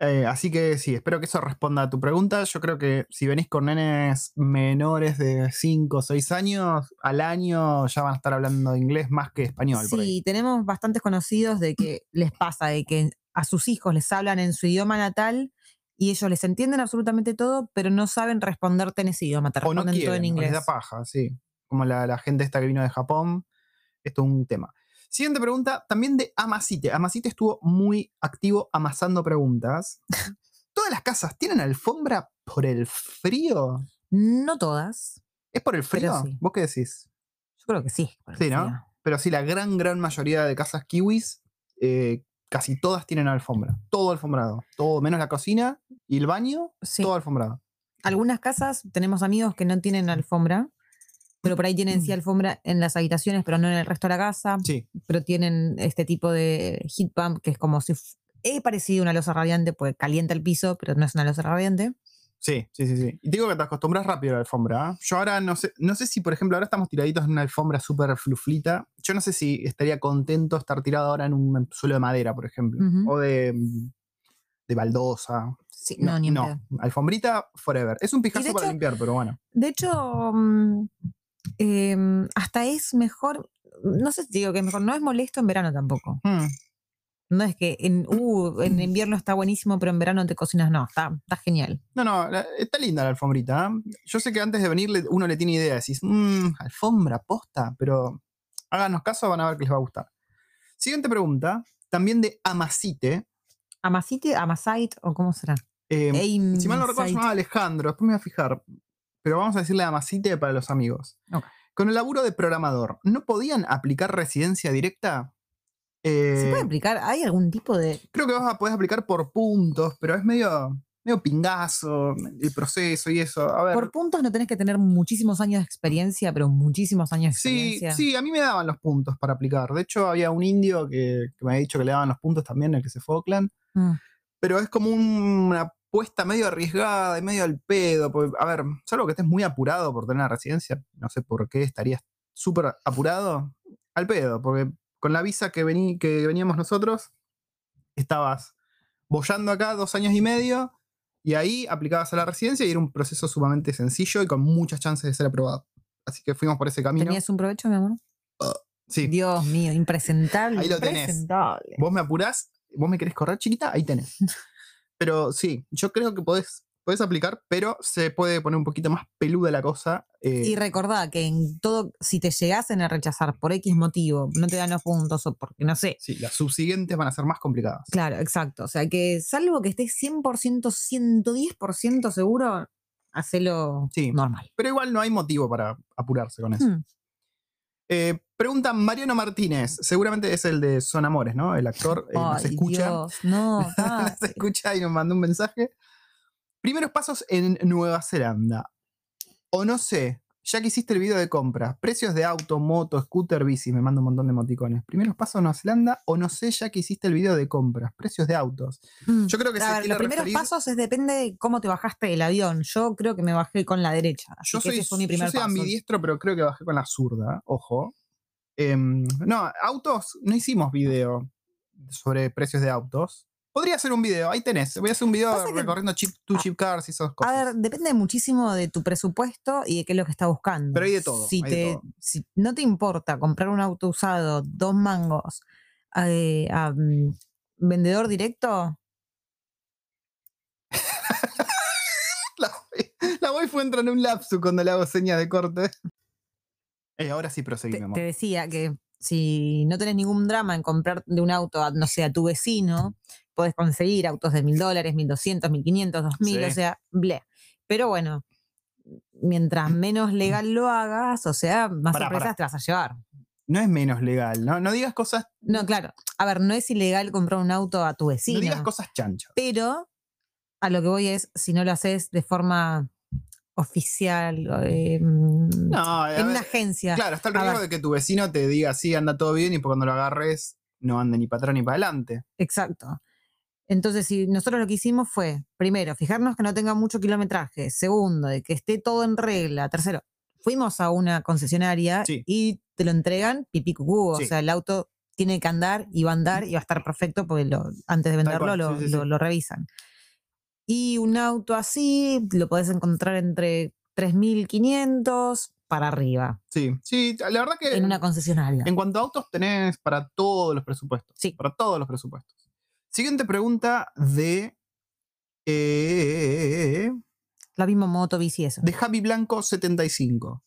Eh, así que sí, espero que eso responda a tu pregunta. Yo creo que si venís con nenes menores de 5 o 6 años, al año ya van a estar hablando inglés más que español. por ahí. Sí, tenemos bastantes conocidos de que les pasa de que a sus hijos les hablan en su idioma natal y ellos les entienden absolutamente todo, pero no saben responderte en ese idioma, te O no responden todo quieren, en o les inglés. da paja, sí. Como la, la gente esta que vino de Japón. Esto es un tema. Siguiente pregunta, también de Amasite. Amasite estuvo muy activo amasando preguntas. (laughs) ¿Todas las casas tienen alfombra por el frío? No todas, ¿Es por el frío? sí. ¿Vos qué decís? yo creo que sí. Sí, ¿no? frío. Pero sí, la gran, gran mayoría de casas kiwis, eh, casi todas tienen alfombra. Todo alfombrado. Todo, menos la cocina y el baño, Sí. todo alfombrado. Algunas casas tenemos amigos que no tienen alfombra, pero por ahí tienen Mm. sí alfombra en las habitaciones, pero no en el resto de la casa. Sí, Pero tienen este tipo de heat pump que es como si es parecido a una losa radiante, pues calienta el piso, pero no es una losa radiante. Sí, sí, sí, sí. Y te digo que te acostumbras rápido a la alfombra. ¿ah? Yo ahora no sé, no sé si, por ejemplo, ahora estamos tiraditos en una alfombra súper fluflita. Yo no sé si estaría contento estar tirado ahora en un suelo de madera, por ejemplo. O de, de baldosa. Sí, no, ni en pedo. Alfombrita forever. Es un pijazo para hecho- limpiar, pero bueno. De hecho, mm, em, hasta es mejor, no sé si digo que es mejor, no es molesto en verano tampoco. Hmm. No es que en, uh, en (clears throat) invierno está buenísimo, pero en verano te cocinas, no, está, está genial. No, no, la- está linda la alfombrita. ¿eh? Yo sé que antes de venir le- uno le tiene idea, decís, mmm, alfombra, posta, pero háganos caso, van a ver que les va a gustar. Siguiente pregunta, también de Amasite. Amasite, Amasite, o cómo será. Eh, si mal no recuerdo, llamaba Alejandro, después me voy a fijar, pero vamos a decirle Amasite para los amigos. Con el laburo de programador, ¿no podían aplicar residencia directa? Eh, ¿Se puede aplicar? ¿Hay algún tipo de.? creo que vas a poder aplicar por puntos, pero es medio, medio pingazo el proceso y eso. A ver, Por puntos no tenés que tener muchísimos años de experiencia, pero muchísimos años de Sí, experiencia. sí, a mí me daban los puntos para aplicar. De hecho, había un indio que, que me había dicho que le daban los puntos también, el que se fue a Oakland. Mm. Pero es como un- una apuesta medio arriesgada y medio al pedo. porque, a ver, salvo que estés muy apurado por tener una residencia, no sé por qué estarías súper apurado, al pedo, porque con la visa que, vení, que veníamos nosotros, estabas bollando acá dos años y medio. Y ahí aplicabas a la residencia y era un proceso sumamente sencillo y con muchas chances de ser aprobado. Así que fuimos por ese camino. ¿Tenías un provecho, mi amor? Sí. Dios mío, impresentable. Ahí lo tenés. impresentable. vos me apurás, vos me querés correr chiquita, ahí tenés. (laughs) Pero sí, yo creo que podés, podés aplicar, pero se puede poner un poquito más peluda la cosa. eh, Y recordá que en todo, si te llegasen a rechazar por X motivo, no te dan los puntos o porque no sé. sí, las subsiguientes van a ser más complicadas. Claro, exacto. O sea que salvo que estés 100%, 110% seguro, hacelo Sí. normal. Pero igual no hay motivo para apurarse con eso. Hmm. Eh, pregunta Mariano Martínez, seguramente es el de Son Amores, ¿no? El actor eh, nos escucha. Dios, no, (laughs) nos dale. escucha y nos mandó un mensaje. Primeros pasos en Nueva Zelanda. O no sé, ya que hiciste el video de compras, precios de auto, moto, scooter, bici, me manda un montón de emoticones. Primeros pasos en Nueva Zelanda, o no sé, ya que hiciste el video de compras, precios de autos. Mm. Yo creo que A ver, los primeros referir- pasos es depende de cómo te bajaste del avión. Yo creo que me bajé con la derecha. Así Yo que soy, ese fue mi primer yo soy paso. ambidiestro, pero creo que bajé con la zurda, ojo. Em, no, autos, no hicimos video sobre precios de autos. Podría hacer un video, ahí tenés. Voy a hacer un video Pasa que- recorriendo chip to chip cars y esas cosas. A ver, depende muchísimo de tu presupuesto y de qué es lo que estás buscando. Pero hay de todo, Si, hay de te, todo. si no te importa comprar un auto usado, dos mangos, eh, a, mm, vendedor directo, (laughs) La, la wifi entra en un lapso cuando le hago señas de corte. Eh, ahora sí te, amor. te decía que si no tenés ningún drama en comprar de un auto, a, no sé, a tu vecino, podés conseguir autos de mil dólares, mil doscientos, mil quinientos, dos mil, o sea, ble. Pero bueno, mientras menos legal lo hagas, o sea, más Pará, sorpresas pará. te vas a llevar. No es menos legal, ¿no? No digas cosas, No, claro. A ver, no es ilegal comprar un auto a tu vecino. no digas cosas chanchas. pero a lo que voy es, si no lo haces de forma oficial, eh, No, a en una agencia. Claro, está el riesgo de que tu vecino te diga, sí, anda todo bien, y cuando lo agarres, no ande ni para atrás ni para adelante. Exacto. Entonces, si nosotros lo que hicimos fue, primero, fijarnos que no tenga mucho kilometraje. Segundo, de que esté todo en regla. Tercero, fuimos a una concesionaria Sí. y te lo entregan pipí cucú. Sí. O sea, el auto tiene que andar y va a andar y va a estar perfecto porque lo- antes de venderlo sí, lo revisan. Y un auto así lo podés encontrar entre 3.500 para arriba Sí, sí, la verdad que en una concesionaria. en cuanto a autos tenés para todos los presupuestos. Sí. Para todos los presupuestos. Siguiente pregunta de Eh, La misma moto, bici, eso. de Javi Blanco 75.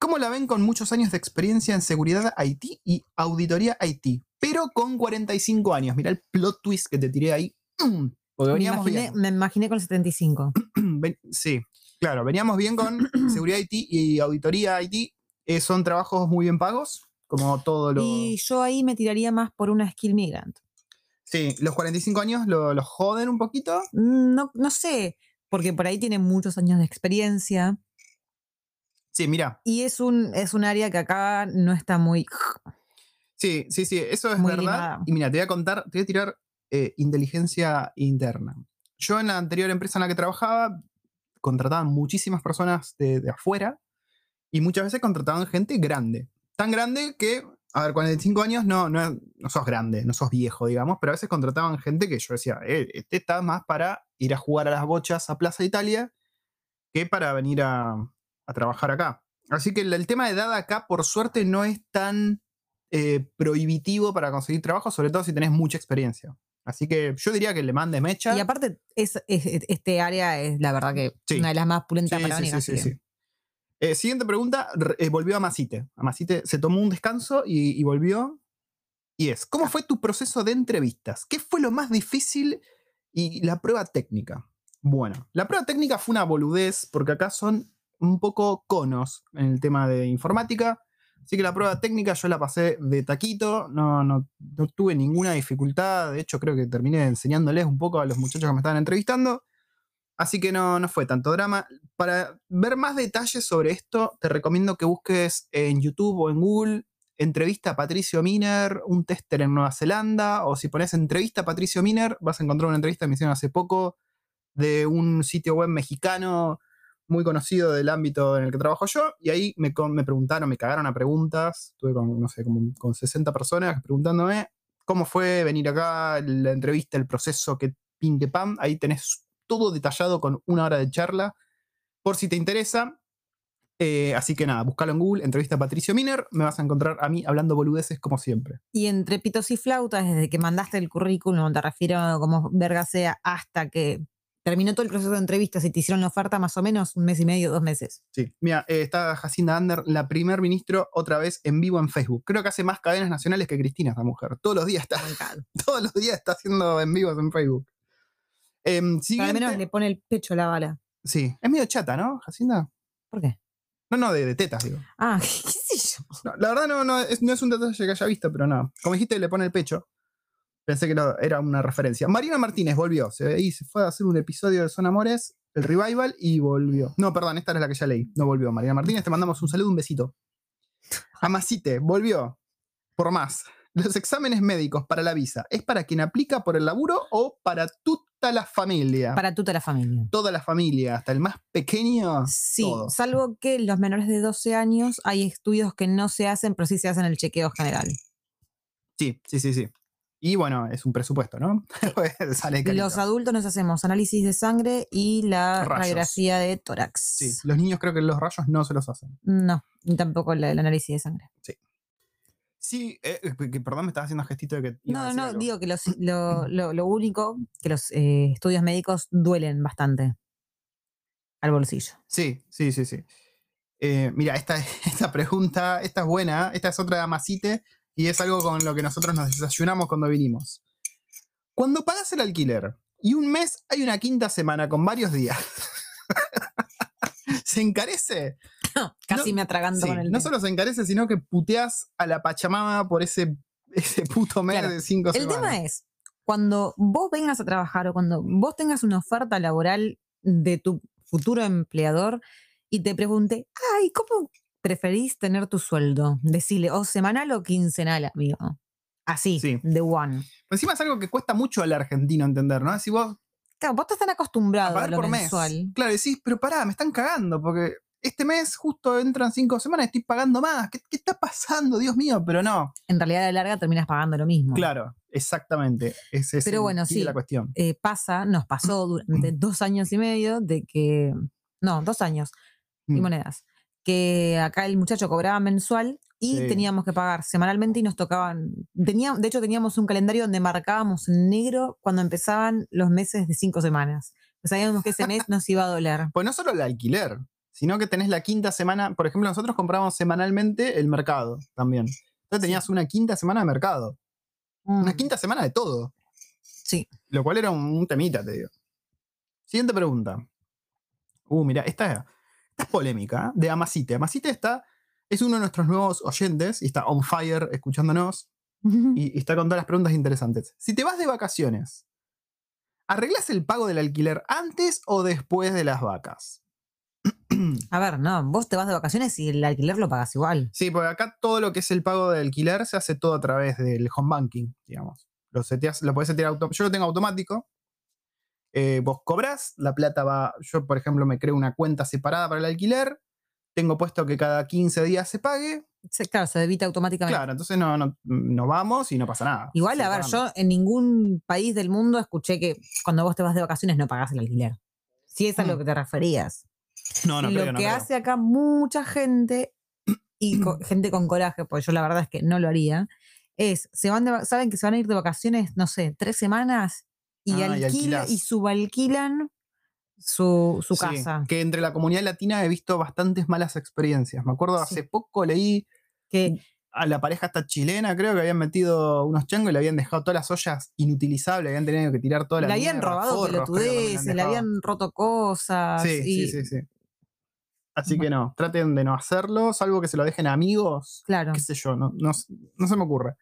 ¿Cómo la ven con muchos años de experiencia en seguridad IT y auditoría IT? Pero con 45 años. Mira el plot twist que te tiré ahí. (clears throat) Porque Me veníamos imaginé, bien. me imaginé con el 75. (clears throat) Ven- sí, claro, veníamos bien con (clears throat) seguridad IT y auditoría IT. Eh, son trabajos muy bien pagos, como todo lo... Y yo ahí me tiraría más por una skill migrant. Sí, los 45 años lo, lo joden un poquito. Mm, No, no sé, porque por ahí tiene muchos años de experiencia Sí, mira, y es un, es un área que acá no está muy... sí, sí, sí, eso es Muy verdad. Y mira, te voy a contar, te voy a tirar eh, inteligencia interna. Yo en la anterior empresa en la que trabajaba, contrataban muchísimas personas de, afuera y muchas veces contrataban gente grande. Tan grande que, a ver, 45 años no, no, sos grande, no sos viejo, digamos, pero a veces contrataban gente que yo decía, eh, este está más para ir a jugar a las bochas a Plaza Italia que para venir a, trabajar acá. Así que el, el tema de edad acá, por suerte, no es tan eh, prohibitivo para conseguir trabajo, sobre todo si tenés mucha experiencia. Así que yo diría que le mande mecha. Y aparte, es, es- este área es la verdad que Sí. una de las más pulentas para sí, sí, sí. Eh, siguiente pregunta, re- eh, volvió a Masite. A Masite se tomó un descanso y, y volvió. Y es, ¿cómo fue tu proceso de entrevistas? ¿Qué fue lo más difícil y la prueba técnica? Bueno, la prueba técnica fue una boludez porque acá son un poco conos en el tema de informática. Así que la prueba técnica yo la pasé de taquito, no, no, no tuve ninguna dificultad. De hecho, creo que terminé enseñándoles un poco a los muchachos que me estaban entrevistando. Así que no, no fue tanto drama. Para ver más detalles sobre esto, te recomiendo que busques en YouTube o en Google entrevista a Patricio Miner, un tester en Nueva Zelanda, o si pones entrevista a Patricio Miner, vas a encontrar una entrevista que me hicieron hace poco de un sitio web mexicano muy conocido del ámbito en el que trabajo yo, y ahí me, preguntaron, me cagaron a preguntas, tuve con, no sé, como con 60 personas preguntándome cómo fue venir acá, la entrevista, el proceso, que pin que pam, ahí tenés todo detallado con una hora de charla, por si te interesa. Eh, así que nada, buscalo en Google, entrevista a Patricio Miner, me vas a encontrar a mí hablando boludeces como siempre. Y entre pitos y flautas, desde que mandaste el currículum, te refiero como verga sea, hasta que terminó todo el proceso de entrevistas y te hicieron la oferta, más o menos un mes y medio, dos meses. Sí, mira, eh, está Jacinda Ander, la primer ministro, otra vez en vivo en Facebook. Creo que hace más cadenas nacionales que Cristina, esa mujer. Todos los días está, (laughs) todos los días está haciendo en vivos en Facebook. Pero al menos le pone el pecho a la bala. Sí, es medio chata, ¿no, Jacinda? ¿Por qué? No, no, de, de tetas, digo. Ah, (laughs) qué sé yo. No, la verdad no, no, es, no es un detalle que haya visto, pero no. Como dijiste, le pone el pecho. Pensé que era una referencia. Marina Martínez volvió. Se, ahí se fue a hacer un episodio de Son Amores, el revival, y volvió. No, perdón, esta es la que ya leí. No volvió. Marina Martínez, te mandamos un saludo, un besito. (laughs) Amasite, volvió. Por más. Los exámenes médicos para la visa, ¿es para quien aplica por el laburo o para toda la familia? Para toda la familia. toda la familia, hasta el más pequeño. Sí, todo. salvo que los menores de 12 años hay estudios que no se hacen, pero sí se hacen el chequeo general. Sí, sí, sí, sí. Y bueno, es un presupuesto, ¿no? (laughs) Pues Sale. Los adultos nos hacemos análisis de sangre y la Rayos. radiografía de tórax. Sí, los niños creo que los rayos no se los hacen. No, ni tampoco el análisis de sangre. Sí, eh, eh, que- perdón, me estás haciendo gestito de que. No, no, algo. digo que los- (laughs) lo, lo- lo único, que los eh, estudios médicos duelen bastante al bolsillo. Sí, sí, sí, sí. Eh, mira, esta, (laughs) esta pregunta, esta es buena, esta es otra de Amasite y es algo con lo que nosotros nos desayunamos cuando vinimos. Cuando pagas el alquiler y un mes hay una quinta semana con varios días, (laughs) ¿se encarece? Casi No, me atraganto Sí, con el no solo se encarece, sino que puteas a la Pachamama por ese, ese puto mes Claro, de cinco El semanas. tema es, cuando vos vengas a trabajar o cuando vos tengas una oferta laboral de tu futuro empleador y te pregunte, ay, ¿cómo preferís tener tu sueldo? Decirle, o semanal o quincenal, amigo. Así, Sí. de one. Encima es algo que cuesta mucho al argentino entender, ¿no? Si vos Claro, vos estás tan a acostumbrado a, pagar lo por mensual. mes. Claro, decís, pero pará, me están cagando, porque este mes justo entran cinco semanas y estoy pagando más. ¿Qué, qué está pasando? Dios mío, pero no. En realidad, a la larga terminas pagando lo mismo. Claro, exactamente. Ese es Pero bueno, sí. la cuestión. eh, pasa, nos pasó durante (clears throat) dos años y medio de que, no, dos años y Mm. monedas, que acá el muchacho cobraba mensual y Sí. teníamos que pagar semanalmente y nos tocaban. Tenía, de hecho, teníamos un calendario donde marcábamos en negro cuando empezaban los meses de cinco semanas. Pues sabíamos que ese mes nos iba a doler. (laughs) Pues no solo el alquiler, sino que tenés la quinta semana. Por ejemplo, nosotros compramos semanalmente el mercado también. Entonces tenías una quinta semana de mercado. Una Mm, quinta semana de todo. Sí. Lo cual era un, un temita, te digo. Siguiente pregunta. Uh, mira, esta, esta es polémica, de Amasite. Amasite está, es uno de nuestros nuevos oyentes y está on fire escuchándonos y, y está con todas las preguntas interesantes. Si te vas de vacaciones, ¿arreglas el pago del alquiler antes o después de las vacas? A ver, no, vos te vas de vacaciones y el alquiler lo pagas igual. Sí, porque acá todo lo que es el pago de alquiler se hace todo a través del home banking, digamos. Lo, seteas, lo podés setear auto- Yo lo tengo automático. Eh, vos cobras, la plata va. Yo, por ejemplo, me creo una cuenta separada para el alquiler. Tengo puesto que cada 15 días se pague. Se- claro, se debita automáticamente. Claro, entonces no, no, no vamos y no pasa nada. Igual, a ver, yo en ningún país del mundo escuché que cuando vos te vas de vacaciones no pagás el alquiler. Si es a lo Mm. que te referías. No, no lo creo, no que creo. hace acá mucha gente, y co- (clears throat) gente con coraje, porque yo la verdad es que no lo haría, es, se van de saben que se van a ir de vacaciones, no sé, tres semanas, y, Ah, y alquila, alquilás. y subalquilan su, su Sí, casa. que entre la comunidad latina he visto bastantes malas experiencias. Me acuerdo Sí. hace poco leí Que a la pareja esta chilena, creo que habían metido unos changos y le habían dejado todas las ollas inutilizables, habían tenido que tirar toda la le habían robado pelotudeces, le habían roto cosas. Sí, y, sí, sí, sí. Así Bueno. que no, traten de no hacerlo, salvo que se lo dejen a amigos, Claro. qué sé yo, no, no, no se me ocurre.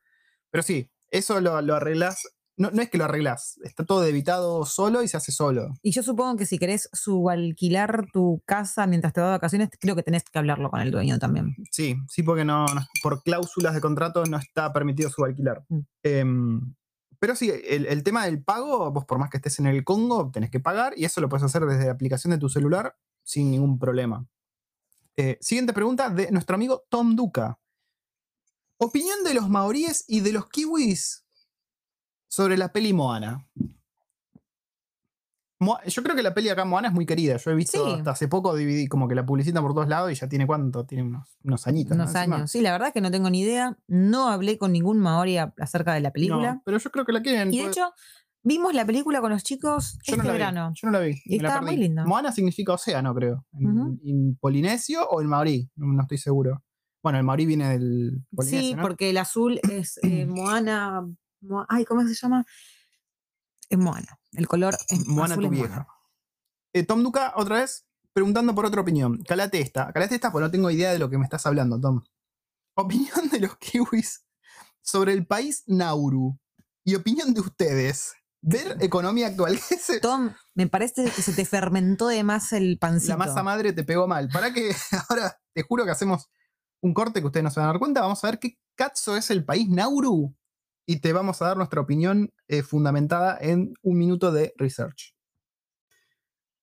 Pero sí, eso lo, lo arreglas, no, no es que lo arreglas, está todo debitado solo y se hace solo. Y yo supongo que si querés subalquilar tu casa mientras te vas de vacaciones, creo que tenés que hablarlo con el dueño también. Sí, sí, porque no, no- por cláusulas de contrato no está permitido subalquilar. Mm. Em, pero sí, el, el tema del pago, vos por más que estés en el Congo, tenés que pagar y eso lo puedes hacer desde la aplicación de tu celular sin ningún problema. Eh, siguiente pregunta de nuestro amigo Tom Duca. Opinión de los maoríes y de los kiwis sobre la peli Moana. Moa- Yo creo que la peli acá Moana es muy querida. Yo he visto Sí. hasta hace poco dividí como que la publicitan por todos lados y ya tiene cuánto, tiene unos, unos añitos. ¿no? Unos años. Sí, la verdad que no tengo ni idea. No hablé con ningún maori acerca de la película. No, pero yo creo que la quieren. y de hecho, vimos la película con los chicos yo este no la vi, verano. Yo no la vi. Y estaba muy linda. Moana significa océano, creo. En, polinesio o en maorí, no, estoy seguro. Bueno, el maorí viene del polinesio, Sí, porque el azul es eh, Moana. Mo- ay, ¿cómo se llama? Es Moana. El color es Moana azul tu es vieja. Moana. Eh, Tom Duca, otra vez, preguntando por otra opinión. Calate esta. Calate esta porque no tengo idea de lo que me estás hablando, Tom. (laughs) Opinión de los kiwis sobre el país Nauru. Y opinión de ustedes. Ver economía actual. (laughs) ¿Qué es Tom, me parece que se te fermentó de más el pancito. La masa madre te pegó mal. Para que (laughs) ahora te juro que hacemos un corte que ustedes no se van a dar cuenta. Vamos a ver qué cazzo es el país Nauru. Y te vamos a dar nuestra opinión eh, fundamentada en un minuto de research.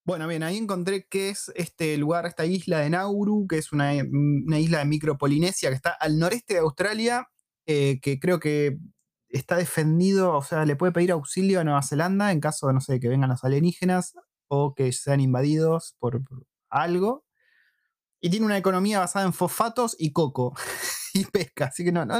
Bueno, bien, ahí encontré que es este lugar, esta isla de Nauru, que es una, una isla de micropolinesia que está al noreste de Australia, eh, que creo que está defendido, o sea, le puede pedir auxilio a Nueva Zelanda en caso no sé, que vengan los alienígenas o que sean invadidos por, por algo. Y tiene una economía basada en fosfatos y coco (laughs) y pesca. Así que no, no,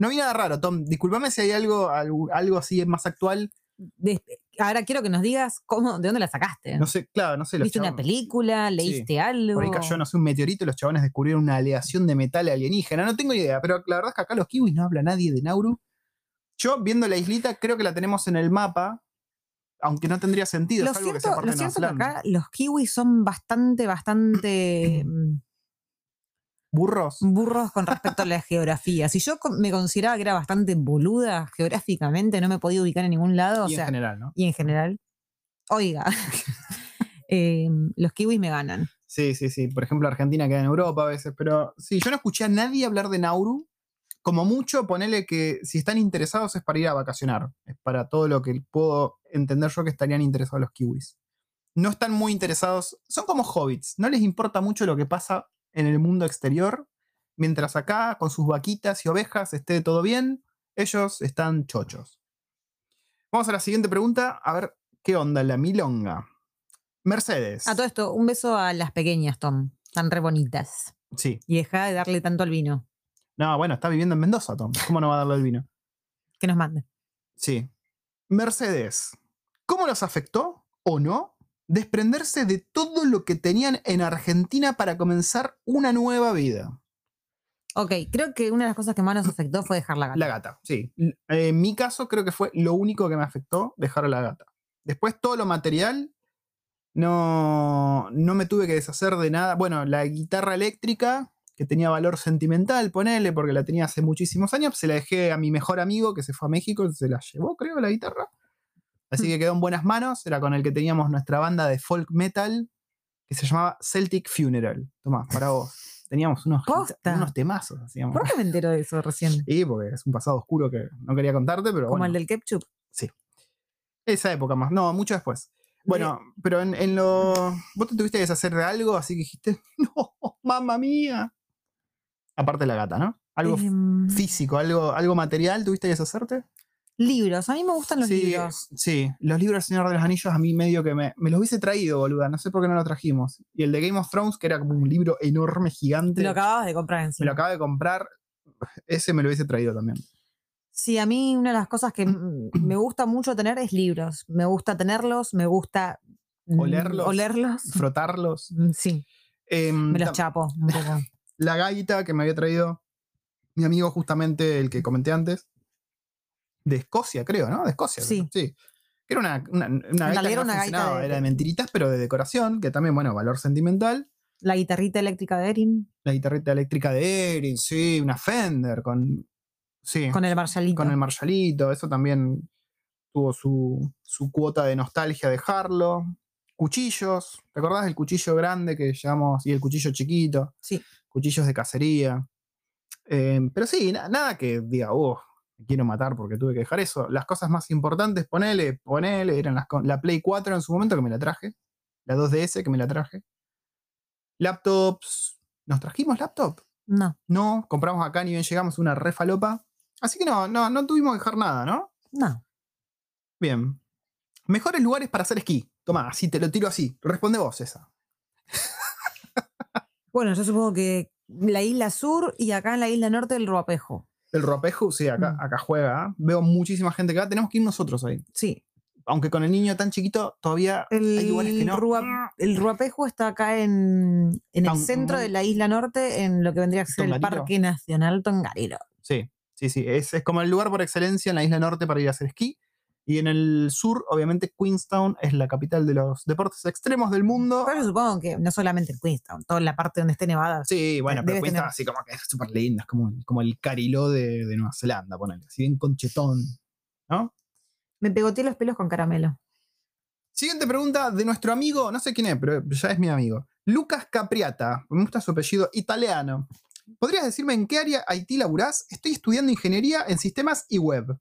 no vi nada raro, Tom. Disculpame si hay algo, algo, así más actual. De- ahora quiero que nos digas cómo, de dónde la sacaste. No sé, claro, no sé. ¿Viste una película? ¿Leíste algo? Por ahí cayó, no sé, un meteorito y los chabones descubrieron una aleación de metal alienígena. No tengo idea, pero la verdad es que acá los kiwis no habla nadie de Nauru. Yo, viendo la islita, creo que la tenemos en el mapa, aunque no tendría sentido. Lo es algo que cierto, parte lo cierto que acá los kiwis son bastante, bastante (clears throat) mm, Burros. burros con respecto a la geografía. Si yo me consideraba que era bastante boluda geográficamente, no me podía ubicar en ningún lado, o y sea, en general, ¿no? y en general, oiga, (laughs) eh, los kiwis me ganan. Sí, sí, sí. Por ejemplo, Argentina queda en Europa a veces, pero sí, yo no escuché a nadie hablar de Nauru. Como mucho, ponele que si están interesados es para ir a vacacionar. Es para todo lo que puedo entender yo que estarían interesados los kiwis. No están muy interesados, son como hobbits, no les importa mucho lo que pasa en el mundo exterior, mientras acá, con sus vaquitas y ovejas, esté todo bien, ellos están chochos. Vamos a la siguiente pregunta, a ver qué onda la milonga. Mercedes. A todo esto, un beso a las pequeñas, Tom. Están re bonitas. Sí. Y deja de darle tanto al vino. No, bueno, está viviendo en Mendoza, Tom. ¿Cómo no va a darle el vino? Que nos mande. Sí. Mercedes. ¿Cómo los afectó o no desprenderse de todo lo que tenían en Argentina para comenzar una nueva vida? Ok, creo que una de las cosas que más nos afectó fue dejar la gata. La gata, sí. En mi caso creo que fue lo único que me afectó dejar a la gata. Después todo lo material, no, no me tuve que deshacer de nada. Bueno, la guitarra eléctrica, que tenía valor sentimental, ponele, porque la tenía hace muchísimos años, se la dejé a mi mejor amigo que se fue a México, se la llevó, creo, la guitarra. Así que quedó en buenas manos, era con el que teníamos nuestra banda de folk metal, que se llamaba Celtic Funeral. Tomá, para vos. Teníamos unos, Posta. unos temazos, hacíamos. ¿Por qué me entero de eso recién? (laughs) Sí, porque es un pasado oscuro que no quería contarte, pero Como bueno. el del ketchup. Esa época más. No, mucho después. Bueno, pero en, en lo. ¿Vos te tuviste que deshacer de algo? Así que dijiste, (laughs) no, mamá mía. Aparte de la gata, ¿no? Algo Em, físico, algo, algo material, ¿tuviste que deshacerte? Libros. A mí me gustan los sí, libros. sí, los libros del Señor de los Anillos a mí medio que me, me los hubiese traído, boluda. No sé por qué no lo trajimos. Y el de Game of Thrones, que era como un libro enorme, gigante. Lo acababas de comprar me encima. lo acabo de comprar. Ese me lo hubiese traído también. Sí, a mí una de las cosas que (clears throat) me gusta mucho tener es libros. Me gusta tenerlos, me gusta Olerlos. olerlos. Frotarlos. (laughs) Mm, Sí, Em, me los chapo un poco. (laughs) la gaita que me había traído mi amigo justamente el que comenté antes, de Escocia, creo, ¿no? De Escocia. Sí. Que era una, una, una gaita realidad que era no una gaita funcionaba, de- era de mentiritas, pero de decoración, que también, bueno, valor sentimental. La guitarrita eléctrica de Erin La guitarrita eléctrica de Erin, sí, una Fender con... Sí, con el Marshallito. con el Marshallito, eso también tuvo su, su cuota de nostalgia dejarlo. Cuchillos, ¿te acordás del cuchillo grande que llevamos y el cuchillo chiquito? Sí. Cuchillos de cacería. Eh, pero sí, na- nada que diga, oh, me quiero matar porque tuve que dejar eso. Las cosas más importantes, ponele, ponele, eran las, la Play 4 en su momento que me la traje. La 2DS que me la traje. Laptops. ¿Nos trajimos laptop? No, No, compramos acá ni bien llegamos una refalopa. Así que no, no, no tuvimos que dejar nada, ¿no? no. Bien. Mejores lugares para hacer esquí. Toma, así te lo tiro así. Responde vos esa. (laughs) Bueno, yo supongo que la isla sur y acá en la isla norte el Ruapejo. El ropejo, sí, acá, Mm. acá juega. ¿eh? Veo muchísima gente acá. Tenemos que ir nosotros ahí. Sí. Aunque con el niño tan chiquito, todavía El, hay lugares que no. Rua- el Ruapejo está acá en, en el centro de la isla norte, en lo que vendría a ser el. Parque Nacional Tongariro. Sí, sí, sí. Es, es como el lugar por excelencia en la isla norte para ir a hacer esquí. Y en el sur, obviamente, Queenstown es la capital de los deportes extremos del mundo. Pero supongo que no solamente el Queenstown, toda la parte donde esté nevada. Sí, bueno, pero Queenstown tener- así como que es súper linda. Es como, como el Cariló de, de Nueva Zelanda, ponele. Así bien conchetón. ¿No? Me pegoteé los pelos con caramelo. Siguiente pregunta de nuestro amigo, no sé quién es, pero ya es mi amigo. Lucas Capriata. Me gusta su apellido italiano. ¿Podrías decirme en qué área IT laburás? Estoy estudiando ingeniería en sistemas y web.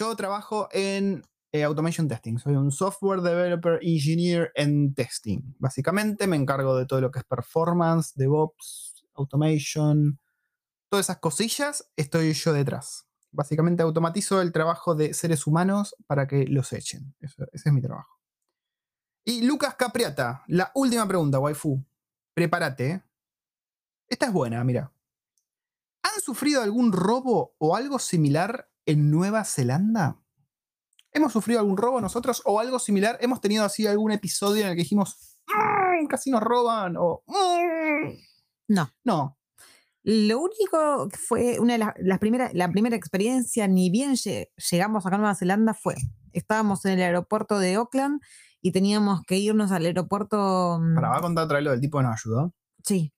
Yo trabajo en eh, Automation Testing. Soy un software developer engineer en testing. Básicamente me encargo de todo lo que es performance, DevOps, automation, todas esas cosillas, estoy yo detrás. Básicamente automatizo el trabajo de seres humanos para que los echen. Ese es mi trabajo. Y Lucas Capriata, la última pregunta, waifu. Prepárate. Esta es buena, mira. ¿Han sufrido algún robo o algo similar en Nueva Zelanda? ¿Hemos sufrido algún robo nosotros o algo similar? ¿Hemos tenido así algún episodio en el que dijimos, "Mm, casi nos roban? O, "Mm"? No. No. Lo único que fue una de las, las primeras, la primera experiencia, ni bien lle- llegamos acá a Nueva Zelanda, fue. Estábamos en el aeropuerto de Auckland y teníamos que irnos al aeropuerto. mm, Para, va a contar otra vez lo del tipo que nos ayudó. Sí.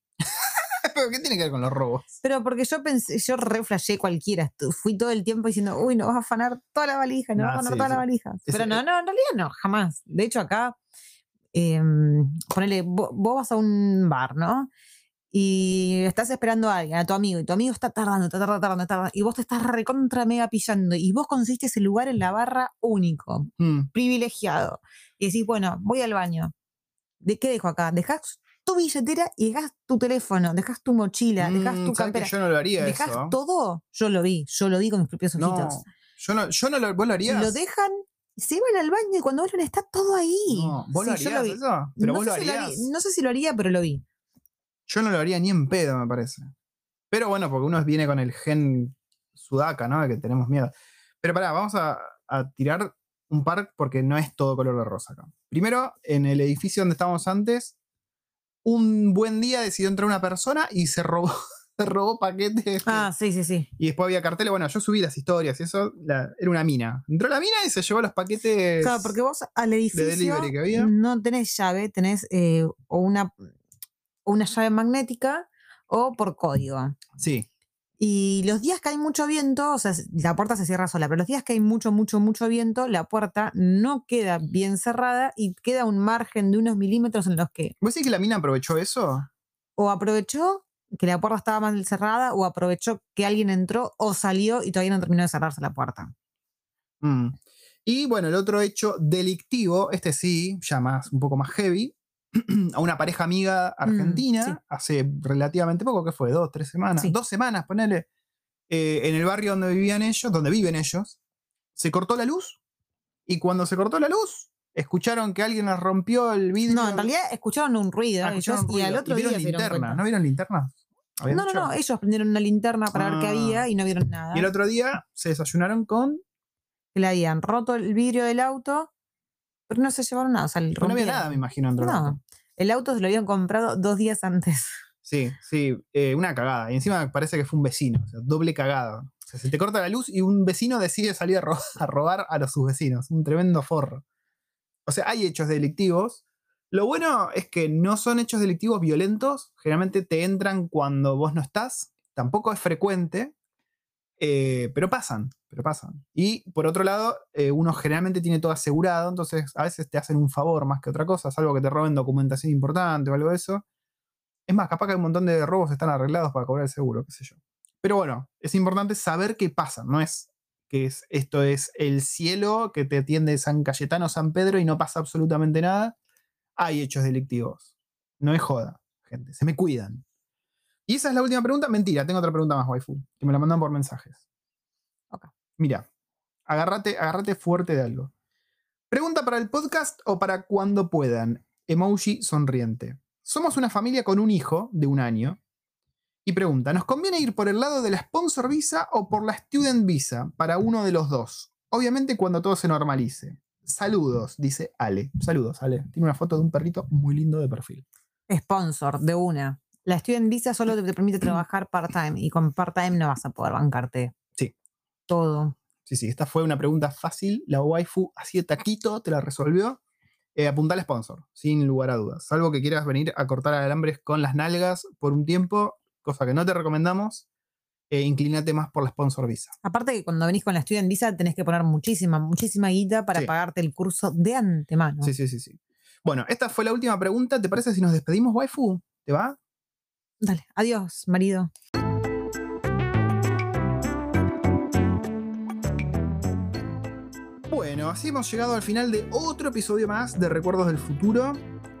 ¿Pero qué tiene que ver con los robos? Pero porque yo pensé, yo reflashé cualquiera. Fui todo el tiempo diciendo, uy, nos vas a afanar toda la valija, nos Ah, vas a afanar sí, toda la valija. Pero no, no, en realidad no, jamás. De hecho, acá, eh, ponele, vo- vos, vas a un bar, ¿no? Y estás esperando a alguien, a tu amigo, y tu amigo está tardando, está tardando, tardando, tardando, y vos te estás recontra mega pillando, y vos conseguiste ese lugar en la barra único, Mm, privilegiado. Y decís, bueno, voy al baño. ¿De qué dejo acá? Dejás tu billetera y dejás tu teléfono, dejás tu mochila, dejás mm, tu ¿sabes que campera. yo no lo haría Dejás eso. todo, yo lo vi, yo lo vi con mis propios No, ojitos. yo no, yo no lo, ¿vos lo harías? lo dejan, se van al baño y cuando vuelven está todo ahí. No, ¿Vos lo Sí, yo harías vi. eso? Pero no, vos lo si lo harías. haría- no sé si lo haría, pero lo vi. Yo no lo haría ni en pedo, me parece. Pero bueno, porque uno viene con el gen sudaca, ¿no? Que tenemos miedo. Pero pará, vamos a, a tirar un par porque no es todo color de rosa acá. Primero, en el edificio donde estábamos antes, un buen día decidió entrar una persona y se robó, (laughs) se robó paquetes. Ah, sí, sí, sí. Y después había carteles. Bueno, yo subí las historias y eso la- era una mina. Entró la mina y se llevó los paquetes. Claro, porque vos al edificio delivery que había. no tenés llave, tenés eh, o una, o una llave magnética o por código. Sí. Y los días que hay mucho viento, o sea, la puerta se cierra sola, pero los días que hay mucho, mucho, mucho viento, la puerta no queda bien cerrada y queda un margen de unos milímetros en los que ¿Vos decís que la mina aprovechó eso? o aprovechó que la puerta estaba mal cerrada o aprovechó que alguien entró o salió y todavía no terminó de cerrarse la puerta. Mm. Y bueno, el otro hecho delictivo, este sí, ya más, un poco más heavy, (clears throat) a una pareja amiga argentina, sí. hace relativamente poco, que fue? ¿Dos, tres semanas? Sí. Dos semanas, ponele, eh, en el barrio donde vivían ellos, donde viven ellos, se cortó la luz y cuando se cortó la luz, escucharon que alguien les rompió el vidrio. No, en realidad escucharon un ruido, Ah, ellos, y al otro vieron día linterna. ¿no vieron linterna? ¿Habían No, no, no, ellos prendieron una linterna para ver qué Ah. había y no vieron nada. Y el otro día se desayunaron con... Que le habían roto el vidrio del auto, pero no se llevaron nada. O sea, el No había nada, me imagino, auto. No, el auto se lo habían comprado dos días antes. (laughs) Sí, sí, eh, una cagada. Y encima parece que fue un vecino, o sea, doble cagada. O sea, se te corta la luz y un vecino decide salir a, ro- (laughs) a robar a los sus vecinos. Un tremendo forro. O sea, hay hechos delictivos. Lo bueno es que no son hechos delictivos violentos. Generalmente te entran cuando vos no estás. Tampoco es frecuente. Eh, pero pasan, pero pasan. Y por otro lado, eh, uno generalmente tiene todo asegurado. Entonces a veces te hacen un favor más que otra cosa. Salvo que te roben documentación importante o algo de eso. Es más, capaz que un montón de robos están arreglados para cobrar el seguro, qué sé yo. Pero bueno, es importante saber qué pasa, no es que es, esto es el cielo que te atiende San Cayetano, San Pedro y no pasa absolutamente nada. Hay hechos delictivos. No es joda, gente, se me cuidan. Y esa es la última pregunta. Mentira, tengo otra pregunta más, waifu, que me la mandan por mensajes. Mira, agárrate, agárrate fuerte de algo. Pregunta para el podcast o para cuando puedan. Emoji sonriente. Somos una familia con un hijo de un año. Y pregunta, ¿nos conviene ir por el lado de la sponsor visa o por la student visa para uno de los dos? Obviamente cuando todo se normalice. Saludos, dice Ale. Saludos, Ale. Tiene una foto de un perrito muy lindo de perfil. Sponsor, de una. La Student Visa solo te permite trabajar part-time y con part-time no vas a poder bancarte. Sí. Todo. Sí, sí, esta fue una pregunta fácil. La waifu así de taquito te la resolvió. Eh, apunta al sponsor, sin lugar a dudas. Salvo que quieras venir a cortar alambres con las nalgas por un tiempo, cosa que no te recomendamos, eh, inclínate más por la sponsor visa. Aparte que cuando venís con la Student Visa tenés que poner muchísima, muchísima guita para Sí. pagarte el curso de antemano. Sí, sí, sí, sí. Bueno, esta fue la última pregunta. ¿Te parece si nos despedimos, waifu? ¿Te va? Dale, adiós, marido. Bueno, así hemos llegado al final de otro episodio más de Recuerdos del Futuro.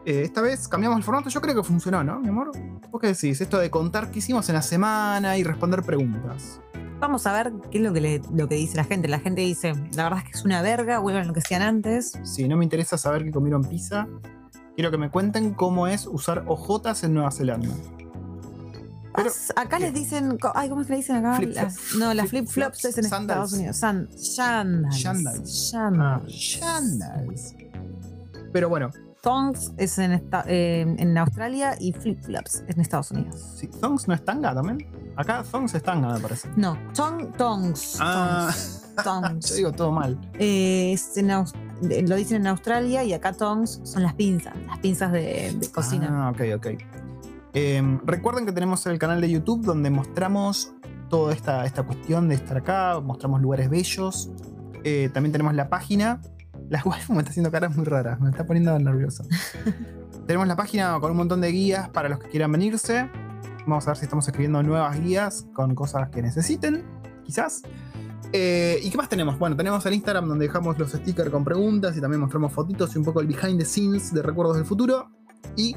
Eh, esta vez cambiamos el formato, yo creo que funcionó, ¿no, mi amor? ¿Vos qué decís? Esto de contar qué hicimos en la semana y responder preguntas. Vamos a ver qué es lo que, le- lo que dice la gente. La gente dice, la verdad es que es una verga, vuelvan a lo que hacían antes. Si no me interesa saber que comieron pizza, quiero que me cuenten cómo es usar ojotas en Nueva Zelanda. Pero- acá ¿qué? les dicen, ay, ¿cómo es que le dicen acá? Las- no, las Flip- flip-flops flops, es en sandals. Estados Unidos. San, sandals. Sandals. Sandals. Sandals. Pero bueno, Thongs es en, esta- eh, en Australia y flip-flops en Estados Unidos. si Thongs no es tanga también. Acá Thongs es tanga, me parece. No, tong, tongs. Ah. (laughs) Yo digo todo mal. Eh, es en Aus- eh, lo dicen en Australia y acá tongs son las pinzas, las pinzas de, de cocina. Ah, ok, ok. Em, recuerden que tenemos el canal de YouTube donde mostramos toda esta, esta cuestión de estar acá, mostramos lugares bellos. Eh, también tenemos la página. La (laughs) waifu me está haciendo caras muy raras, me está poniendo nervioso. (laughs) tenemos la página con un montón de guías para los que quieran venirse. Vamos a ver si estamos escribiendo nuevas guías con cosas que necesiten, quizás. Eh, ¿Y qué más tenemos? Bueno, tenemos el Instagram donde dejamos los stickers con preguntas y también mostramos fotitos y un poco el behind the scenes de Recuerdos del Futuro. Y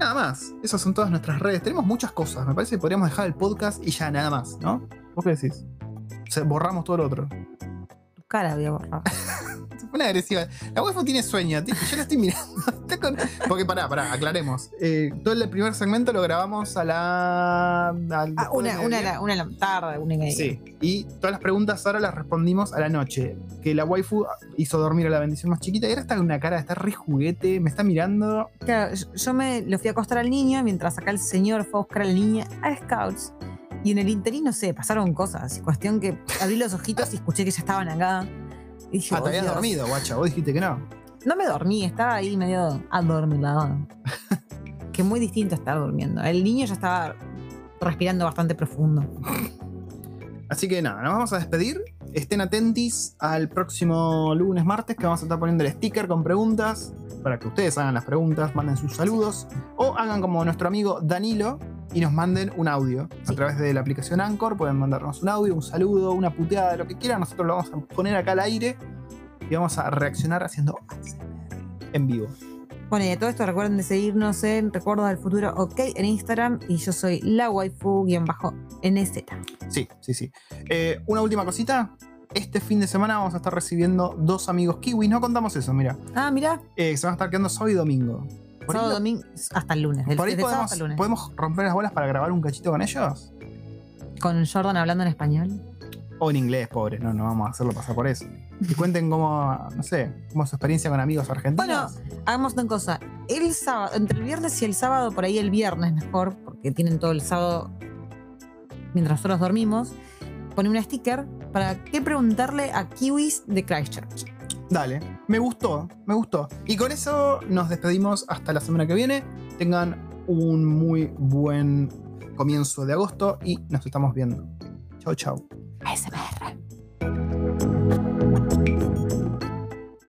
nada más. Esas son todas nuestras redes. Tenemos muchas cosas. Me parece que podríamos dejar el podcast y ya nada más, ¿no? ¿Vos qué decís? O sea, borramos todo lo otro. Tu cara voy a borrar. Pone agresiva. La waifu tiene sueño, yo la estoy mirando. (laughs) Con- Porque pará, pará, aclaremos. Eh, todo el primer segmento lo grabamos a la. al- Ah, después una, una, la- una la tarde, una media. Sí, y todas las preguntas ahora las respondimos a la noche. Que la waifu hizo dormir a la bendición más chiquita y ahora está con una cara, está re juguete, me está mirando. Claro, yo- me lo fui a acostar al niño mientras acá el señor fue a buscar a la niña a Scouts. Y en el interín, no sé, pasaron cosas. Cuestión que abrí los ojitos y escuché que ya estaban acá. Y dije, Ah, "Oh, te habías Dios". dormido, guacha, vos dijiste que no. No me dormí, estaba ahí medio adormilado. (laughs) que muy distinto estar durmiendo. El niño ya estaba respirando bastante profundo. Así que nada, nos vamos a despedir. Estén atentis al próximo lunes, martes, que vamos a estar poniendo el sticker con preguntas para que ustedes hagan las preguntas, manden sus saludos o hagan como nuestro amigo Danilo y nos manden un audio a través de la aplicación Anchor. Pueden mandarnos un audio, un saludo, una puteada, lo que quieran. Nosotros lo vamos a poner acá al aire y vamos a reaccionar haciendo en vivo. Bueno, y de todo esto recuerden de seguirnos en Recuerdos del Futuro OK en Instagram. Y yo soy la waifu-nz. Sí, sí, sí. Eh, una última cosita. Este fin de semana vamos a estar recibiendo dos amigos kiwis. No contamos eso, mira. Ah, mira, Eh, se van a estar quedando sábado y domingo. Por sábado, domingo, hasta el lunes. Del, por ahí desde podemos, hasta el lunes. podemos romper las bolas para grabar un cachito con ellos. Con Jordan hablando en español. O en inglés, pobre. No, no vamos a hacerlo pasar por eso. Y cuenten cómo, no sé, cómo es su experiencia con amigos argentinos. Hagamos una cosa. El sábado, entre el viernes y el sábado, por ahí el viernes mejor, porque tienen todo el sábado mientras nosotros dormimos. Pone un sticker para qué preguntarle a Kiwis de Christchurch. Dale, me gustó, me gustó. Y con eso nos despedimos hasta la semana que viene. Tengan un muy buen comienzo de agosto y nos estamos viendo. Chau, chau. ASMR.